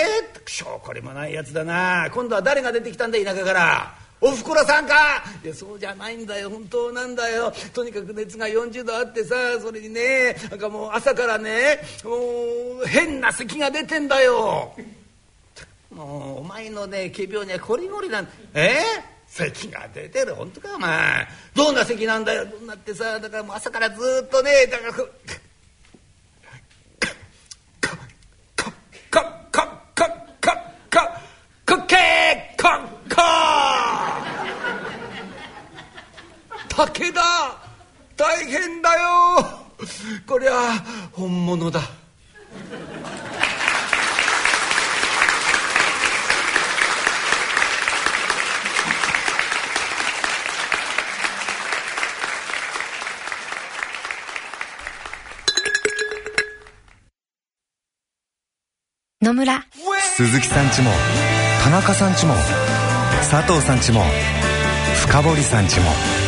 証拠りもないやつだな。今度は誰が出てきたんだ田舎から。おふくろさんか？いやそうじゃないんだよ。本当なんだよ。とにかく熱が40度あってさそれにねなんかもう朝からねもう変な咳が出てんだよ。もうお前のね仮病にはこりごりなんえ？咳が出てる。本当かお前。どんな咳なんだよ。どんなってさだからもう朝からずっとねだからこかかかかかかかかけかか武田大変だよ。こりゃ本物だ。
野村。
鈴木さんちも田中さんちも佐藤さんちも深堀さんちも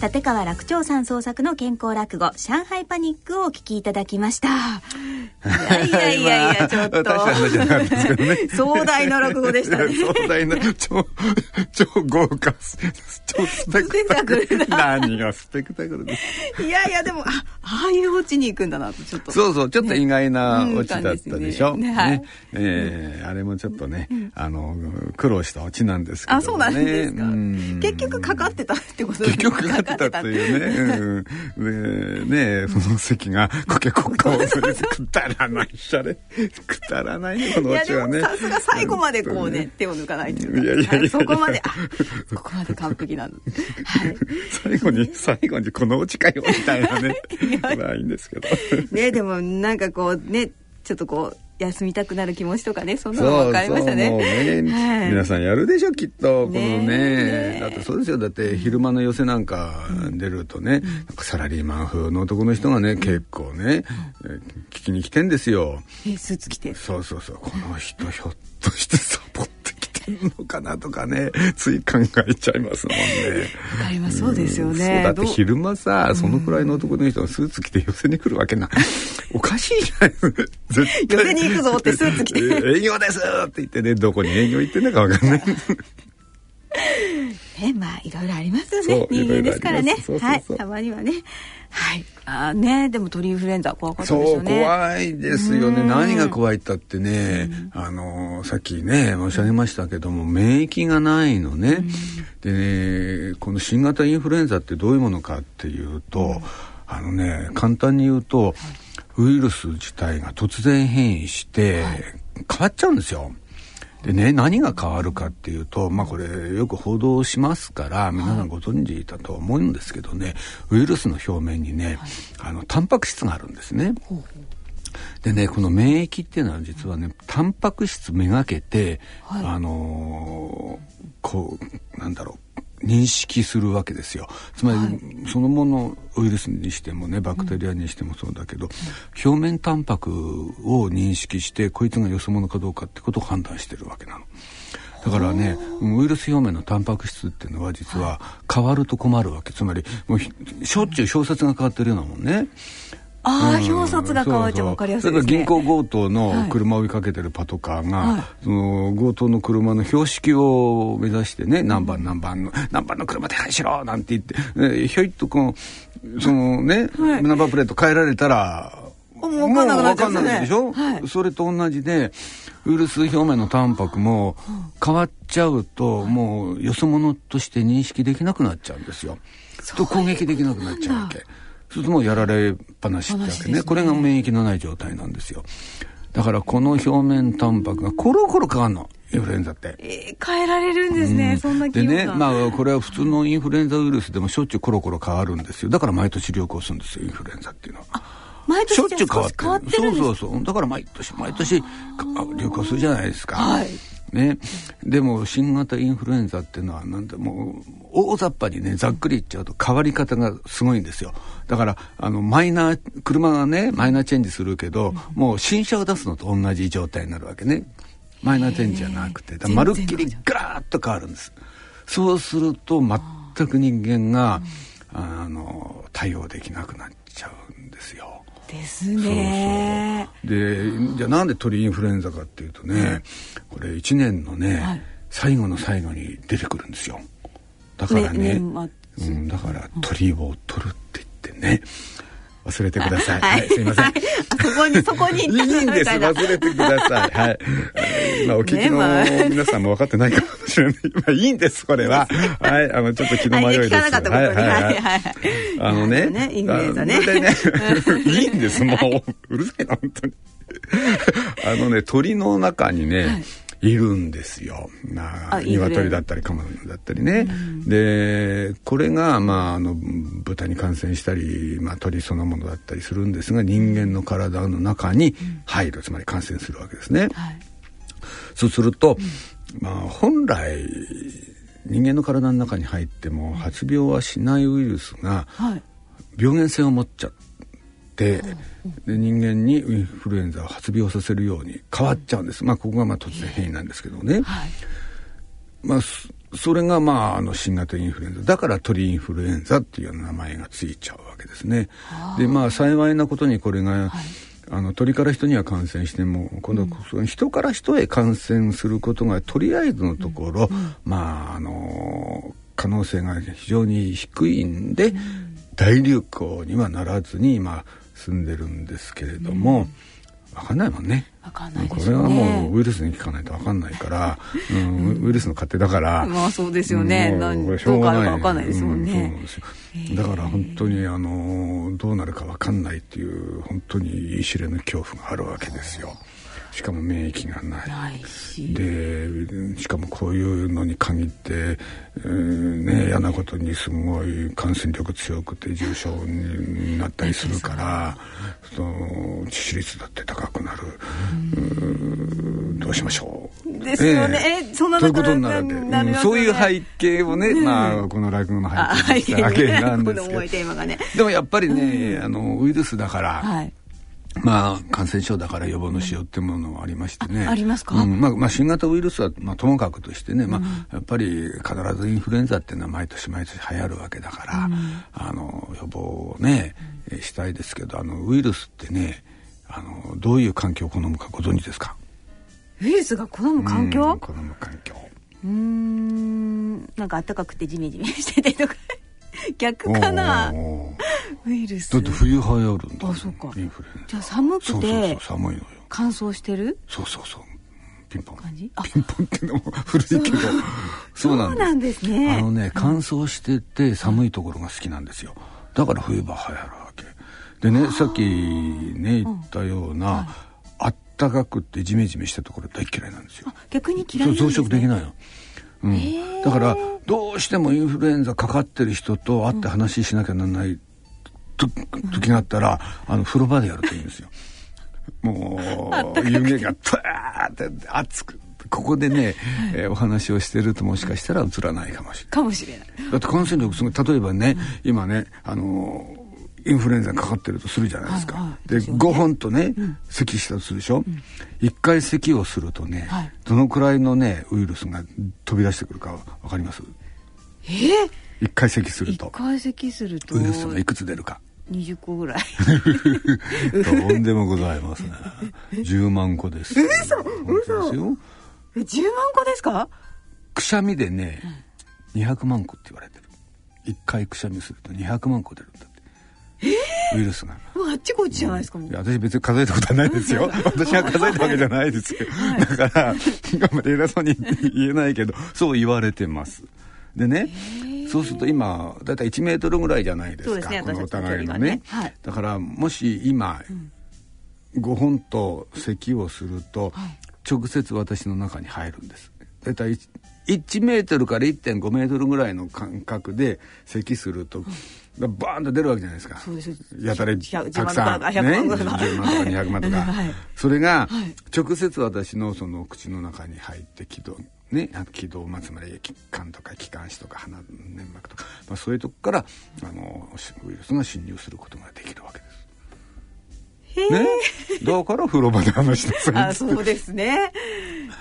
立川楽長さん創作の健康落語上海パニックをお聞きいただきました。いやいやいやいやちょっと。壮大な落語でしたね。
壮大な超超豪華。超スペクタクル。何がスペクタクルです。
いやいやでもあああいうオチに行くんだなとちょっと。
そうそうちょっと意外なオチだったでしょ、ね。ね。えー、あれもちょっとね、あの苦労したオチなんですけど、ね、
あそうなんですか。結局かかってたってこと
結局かかってたっていうね、うん、でねその席がコケコッカをするくだらない。しゃれくだらないこのオチはね。
さすが最後までこうね、手を抜かないというか。
いやいやいや。
そこまであここまで完璧なの、はい、
最後に最後にこのオチかよみたいなね。まあいいんですけど。
ねでもなんかこうねちょっとこう休みたくなる気持ちとかねそんなの分かりましたね。
ね、はい、皆さんやるでしょきっとこのね。ねだってそうですよ。だって昼間の寄せなんか出るとね、うん、サラリーマン風の男の人がね、うん、結構ね、うん、聞きに来てんですよ。
えスーツ着て。
そうそうそう。この人ひょっとしてサボってきてんのかなとかねつい考えちゃいますもんね。
わかります。そうですよね。
だって昼間さそのくらいの男の人がスーツ着て寄せに来るわけな おかしいじゃない
絶対。寄せに行くぞってスーツ着て。
営業ですって言ってねどこに営業行ってんのか分かんない。
ね、まあいろいろありますよね。人間ですからね。はい。たまにはね。はい。あね。でも鳥インフルエンザ怖かったですよね。
そう怖いですよね。何が怖いったってねあのさっきね申し上げましたけども免疫がないのね。でねこの新型インフルエンザってどういうものかっていうとあのね簡単に言うとウイルス自体が突然変異して変わっちゃうんですよ。でね、何が変わるかっていうと、まあこれよく報道しますから、皆さんご存知だと思うんですけどね、ウイルスの表面にね、あの、タンパク質があるんですね。でね、この免疫っていうのは実はね、タンパク質めがけて、はい、あのー、こう、なんだろう、認識するわけですよつまり、はい、そのものウイルスにしてもねバクテリアにしてもそうだけど、うん、表面タンパクを認識してこいつがよそ者かどうかってことを判断してるわけなの。だからねウイルス表面のタンパク質っていうのは実は変わると困るわけつまりもうしょっちゅう表札が変わってるようなもんね。
ああ、表札が変わっちゃ分かりやすいですね。
銀行強盗の車を追いかけてるパトカーが、はい、その強盗の車の標識を目指してね、何番何番の、何番の車手配しろなんて言って、えひょいっとこの、そのね、はい、ナンバープレート変えられたら、
もう分かんなくなっちゃう、ね、
ないでしょ、はい、それと同じで、ウイルス表面のタンパクも変わっちゃうと、もうよそ者として認識できなくなっちゃうんですよ。と攻撃できなくなっちゃうわけ。そうするともうやられっぱなしってわけね、ね、これが免疫のない状態なんですよだからこの表面タンパクがコロコロ変わるのインフルエンザって。
えー、変えられるんですね、うん、そんな
でね、まあ、これは普通のインフルエンザウイルスでもしょっちゅうコロコロ変わるんですよ。だから毎年流行するんですよ、インフルエンザっていうのは。
毎年
しょっちゅう変わってる。そうそうそう。だから毎年、毎年流行するじゃないですか。はい。ね、でも新型インフルエンザっていうのはなんてもう大雑把にねざっくり言っちゃうと変わり方がすごいんですよ。だからあのマイナー車がねマイナーチェンジするけど、もう新車を出すのと同じ状態になるわけね。マイナーチェンジじゃなくて。まるっきりガラッと変わるんです。そうすると全く人間があの対応できなくなっです
ね。で
じゃあなんで鳥インフルエンザかっていうとね、これ1年のね、はい、最後の最後に出てくるんですよ。だからね、ねうん、だから鳥を取るって言ってね、忘れてください。はい、すいません。はい、
そこに、そこに。いい
んです。忘れてください。はい。まあ、お聞きの皆さんも分かってないかもしれない。まあ、いいんです、これは。はい。あの、ちょっと気の迷いです。はい、
はい、はい。
あのね。ね、インフルエンザね。いいんです、もう。うるさいな、本当に。あのね、鳥の中にね、いるんですよ。まあ、鶏だったりカモだったりね。で、これが、まあ、あの、豚に感染したり、まあ、鳥そのものだったりするんですが、人間の体の中に入る、つまり感染するわけですね。はい、そうすると、まあ、本来、人間の体の中に入っても発病はしないウイルスが病原性を持っちゃって、で人間にインフルエンザを発病させるように変わっちゃうんです、まあ、ここがまあ突然変異なんですけどね、はい、まあ、それがまああの新型インフルエンザ。だから鳥インフルエンザっていう名前がついちゃうわけですね。でまあ幸いなことにこれが、はい、あの鳥から人には感染しても今度は人から人へ感染することがとりあえずのところ、うん、まああの可能性が非常に低いんで、うん、大流行にはならずにまあ住んでるんですけれども、分かんないもんね。
かんない、ね、
これはもうウイルスに聞かないと分かんないから、うん、ウイルスの勝手だから。
まあそうですよね。これしょうがない。分かんないですもんね。
うん、だから本当にあのどうなるか分かんないっていう本当に言い知れぬ恐怖があるわけですよ。しかも免疫がない。
ないし。
でしかもこういうのに限って、えーね、嫌なことにすごい感染力強くて重症になったりするからその致死率だって高くなる。うーどうしましょう。
ですよね。えそんな
というこ
中
とになるわけ、そういう背景をね、まあこの落語の
あ
背景にしたわけなんですけど。でもやっぱりね、あのウイルスだから、
はい
まあ、感染症だから予防のしようってものはありましてね。
あありますか？
うん、まあ、まあ、新型ウイルスは、まあ、ともかくとしてね、まあ、やっぱり必ずインフルエンザっていうのは毎年毎年流行るわけだから、あの、予防をね、えーしたいですけど、あの、ウイルスってね、あの、どういう環境を好むかご存知ですか？
ウイルスが好む環
うん
境
好む環境。
うーん。なんか暖かくてジメジメしててとか逆かな？ウイルス
だって冬流行るんだもん
あそうか
インフルエンザ。
じゃあ寒くて
そうそうそう、寒いのよ。
乾燥してる？
そうそうそう。ピンポン。
感じ？あ
ピンポンっていうのも古いけど。そうなんです。
ね
あのね、乾燥してて寒いところが好きなんですよ。だから冬場流行るわけ。でね、さっきね、言ったような、あったかくってジメジメしたところ大嫌いなんですよ。
逆に嫌い
そう増殖できないの。うん、だからどうしてもインフルエンザかかってる人と会って話しなきゃならないと時があったら、あの風呂場でやるといいんですよ。もう湯気がプワーって熱くここでね、えーお話をしてるともしかしたら映らないかもしれない。
かもしれない。
だって感染力すごい例えばね、今ねあのーインフルエンザにかかってるとするじゃないですか、
はいはい。
で
ね。
5本とね、咳したとするでしょ、一1回咳をするとね、
はい。
どのくらいのねウイルスが飛び出してくるかわかります？
え？ー、
1回咳する
一
と
回咳すると
ウイルスがいくつ出るか。
20個ぐらい。
とんでもございますね。10万個です。嘘！嘘！ですよ。
え10万個ですか？
くしゃみでね、200万個って言われてる。1回くしゃみすると200万個出るんだウイルスが。
もうあっちこっちじゃないですか、もう
いや私別に数えたことはないですよ。私が数えたわけじゃないですよ。だから、頑張って偉そうに言えないけど、そう言われてます。でね、そうすると今、だいたい1メートルぐらいじゃないですか。
ね
このお互いのね
ね。はい
だから、もし今、5本と咳をすると、直接私の中に入るんです。だいたい1メートルから1.5メートルぐらいの間隔で咳すると、バーンと出るわけじゃないですか。
そうです。
やたら
100
たくさん、
10
ね、
万とか100
10万とか200万とか、
はい。
それが
はい。
直接私のその口の中に入って気道ね？気道まつまり気管とか気管支とか鼻粘膜とか、まあ、そういうとこからあのウイルスが侵入することができるわけです。ね、だから風呂場で話した
あそうですね。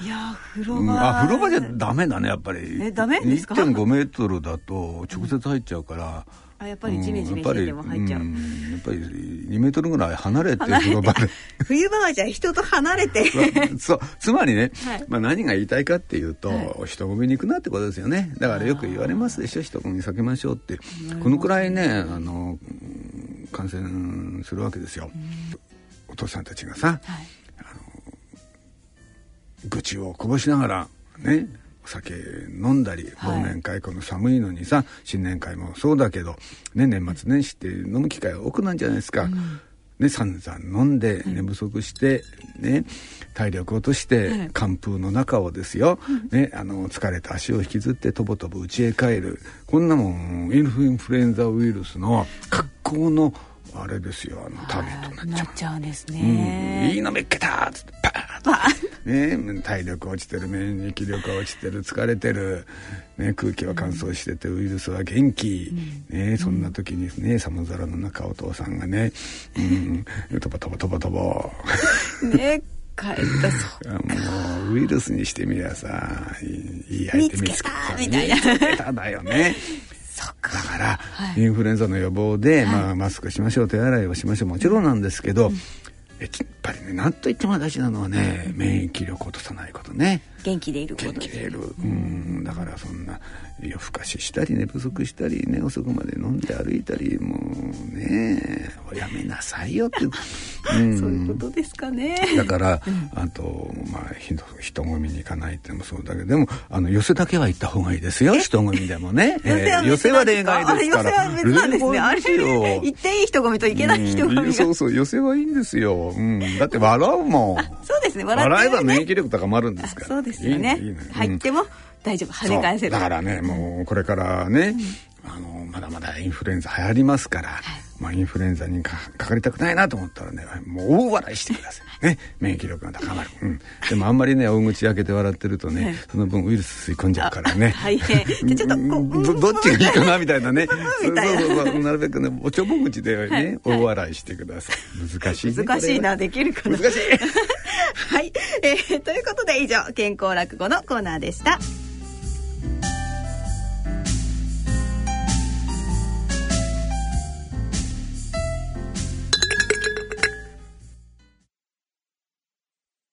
いや風呂
うん。
場、
あ風呂場じゃダメだねやっぱり。
えダメですか
？1.5メートルだと直接入っちゃうから、
あやっぱりジメジメしてても入っちゃう、
んやっぱり2メートルぐらい離れて風呂場で。
冬場はじゃあ人と離れて。
そうつまりね、
はい。
まあ、何が言いたいかっていうと、
はい。
人混みに行くなってことですよね。だからよく言われますでしょ人混み避けましょうって。このくらいねあのうん感染するわけですよ、お父さんたちがさ、
はい。
愚痴をこぼしながらねお酒飲んだり
はい。
忘年会この寒いのにさ、新年会もそうだけど、ね、年末年始って飲む機会多くなんじゃないですか。ね、散々飲んで寝不足して、ね、体力落として、
はい。
寒風の中をですよ、ね、あの疲れた足を引きずってとぼとぼ家へ帰る。こんなもんインフルエンザウイルスの格好のあれですよあのターゲットになっちゃう
です
うん。
ね、
いいのめっけたっつってパーッと。ね体力落ちてる免疫力が落ちてる疲れてる、ね、空気は乾燥してて、ウイルスは元気、ね、そんな時にね寒空の中お父さんがね、うん、とぼとぼとぼとぼ
ね帰ったそう
もうウイルスにしてみりゃさいい相手見つけた
みたいな。
見つけただよねだから、
はい。
インフルエンザの予防で、まあ、マスクしましょう手洗いをしましょう。もちろんなんですけど、えやっぱりね何と言っても大事なのはね免疫力を落とさないことね
元気でいること
元気でいる。うん。だからそんな夜更かししたり寝不足したりね遅くまで飲んで歩いたりもうねをやめなさいよって
う。ん、そういうことですかね。
だから、あとまあ人人混みに行かないってのもそうだけどでもあの寄せだけは行った方がいいですよ。人混みでもね、
えー、寄せは例外ですから。寄せは別なんですね。あれ行っていい人混みと行けない人混みが、うん、
そうそう寄せはいいんですよ、うん、だって笑うもん。
そうですね。
笑えば免疫力高まるんですから。
そうですよね、ね、入っても大丈夫。跳ね返せる
だからねもうこれからね、あのまだまだインフルエンザ流行りますから、はい、まあ、インフルエンザにかかりたくないなと思ったらねもう大笑いしてください。ね免疫力が高まる、うん、でもあんまりね大口開けて笑ってるとね、はい、その分ウイルス吸い込んじゃうからね。
大変ちょっと
どっちがいいかなみたいなね。そうそうそうなるべくねおちょぼ口でね、はい、大笑いしてください。難しい、
ね、難しいなできるかな。
難しい。
はい、えー、ということで以上健康落語のコーナーでした。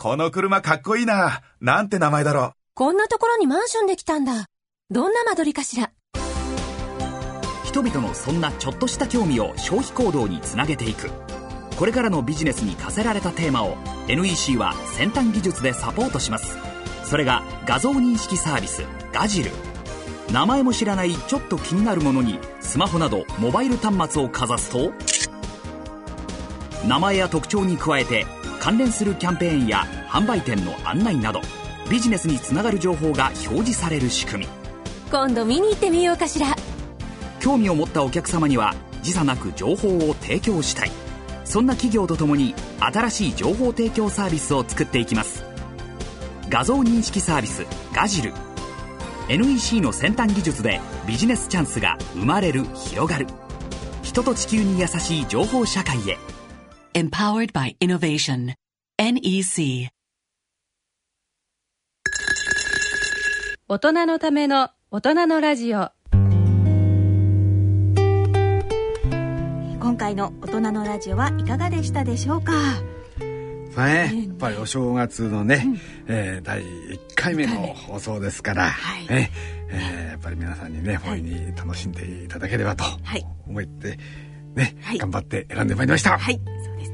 この車かっこいいな。なんて名前だろう。
こんなところにマンションできたんだ。どんな間取りかしら。
人々のそんなちょっとした興味を消費行動につなげていく。これからのビジネスに課せられたテーマを NEC は先端技術でサポートします。それが画像認識サービスガジル。名前も知らないちょっと気になるものにスマホなどモバイル端末をかざすと名前や特徴に加えて関連するキャンペーンや販売店の案内などビジネスにつながる情報が表示される仕組み。
今度見に行ってみようかしら。
興味を持ったお客様には時差なく情報を提供したい。そんな企業とともに新しい情報提供サービスを作っていきます。画像認識サービスガジル。NEC の先端技術でビジネスチャンスが生まれる広がる。人と地球に優しい情報社会へ
Empowered by Innovation. NEC
大人のための大人のラジオ。
今回の大人のラジオはいかがでしたでしょうか？
ね、やっぱりお正月のね、うん、えー、第1回目の放送ですから、はい、えー、やっぱり皆さんにね大いに楽しんでいただければと思って、ね、はい、頑張って選んでまいりました。
はい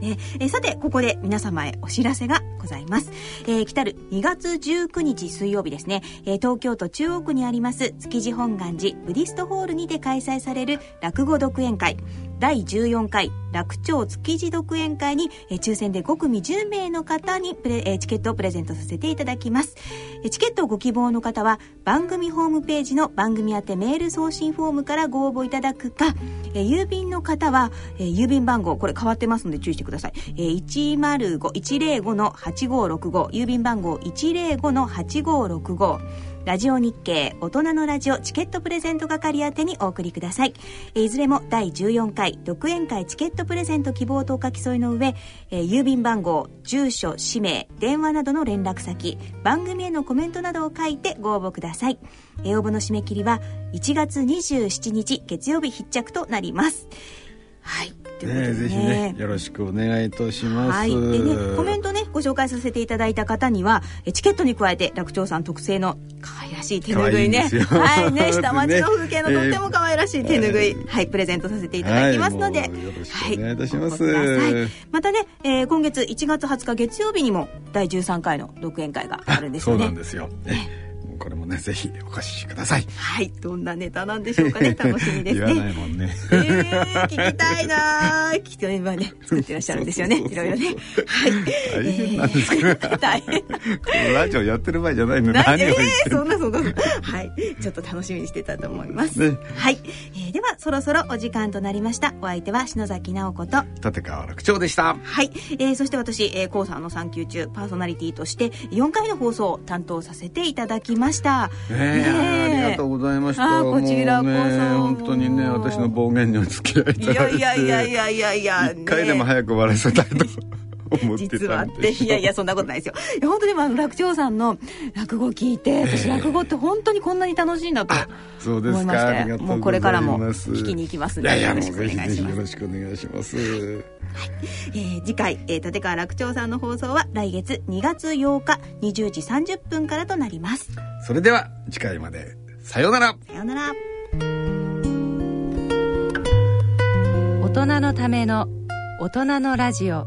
ですね。え、さて、ここで皆様へお知らせがございます。えー、来たる2月19日水曜日ですね、えー、東京都中央区にあります築地本願寺ブディストホールにて開催される落語独演会第14回楽町築地独演会に、え、抽選で5組10名の方にプレ、え、チケットをプレゼントさせていただきます、え、チケットをご希望の方は番組ホームページの番組宛てメール送信フォームからご応募いただくか、え、郵便の方は、え、郵便番号これ変わってますので注意してください、えー、105-105-8565郵便番号105-8565ラジオ日経大人のラジオチケットプレゼント係宛てにお送りください。いずれも第14回独演会チケットプレゼント希望とお書き添えの上、えー、郵便番号、住所、氏名、電話などの連絡先、番組へのコメントなどを書いてご応募ください。えー、応募の締め切りは1月27日月曜日必着となります。はい。
ね、ね、ぜひねよろしくお願いいたします。はい。で
ねコメントねご紹介させていただいた方にはチケットに加えて楽長さん特製の可愛らしい手ぬぐいね。はいね 下町の風景のとっても可愛らしい手ぬぐい、はい、プレゼントさせていただきますので、はい、よ
ろしくお願いいたします。
はい、またね、えー、今月1月20日月曜日にも第13回の独演会があるんですよね。
そうなんですよ。ねこれもねぜひお越しください。
はい。どんなネタなんでしょうかね。楽しみです
ね。言わないもんね。
えー、聞きたいな 聞きたいね作ってらっしゃるんですよね。いろいろね。はい。
大変なんですけど、えー、大変。ラジオやってる場合じゃないの。何を言って
えー、そんなそんな。はい。ちょっと楽しみにしてたと思います、ね、はい、えー、ではそろそろお時間となりました。お相手は篠崎直子と。
立川楽長でした。
はい、えー、そして私、えー、コウさんの産休中パーソナリティとして4回の放送を担当させていただきますました。
ええ。ありがとうございました。
あこちらこそ、
ね、本当にね私の暴言にお付き合いいただいて。
いやいやいやいやいや
一回でも早く終わらせたいと
実はっていやいやそんなことないですよ。いや本当にあの楽長さんの落語聞いて私落語って本当にこんなに楽しいんだと
そうです
思いましてもうこれからも聞きに行きますんでよろしくお願いします。
よろしくお願いします。
えー次回、えー立川楽長さんの放送は来月2月8日20時30分からとなります。
それでは次回まで。さようなら。
さようなら。
大人のための大人のラジオ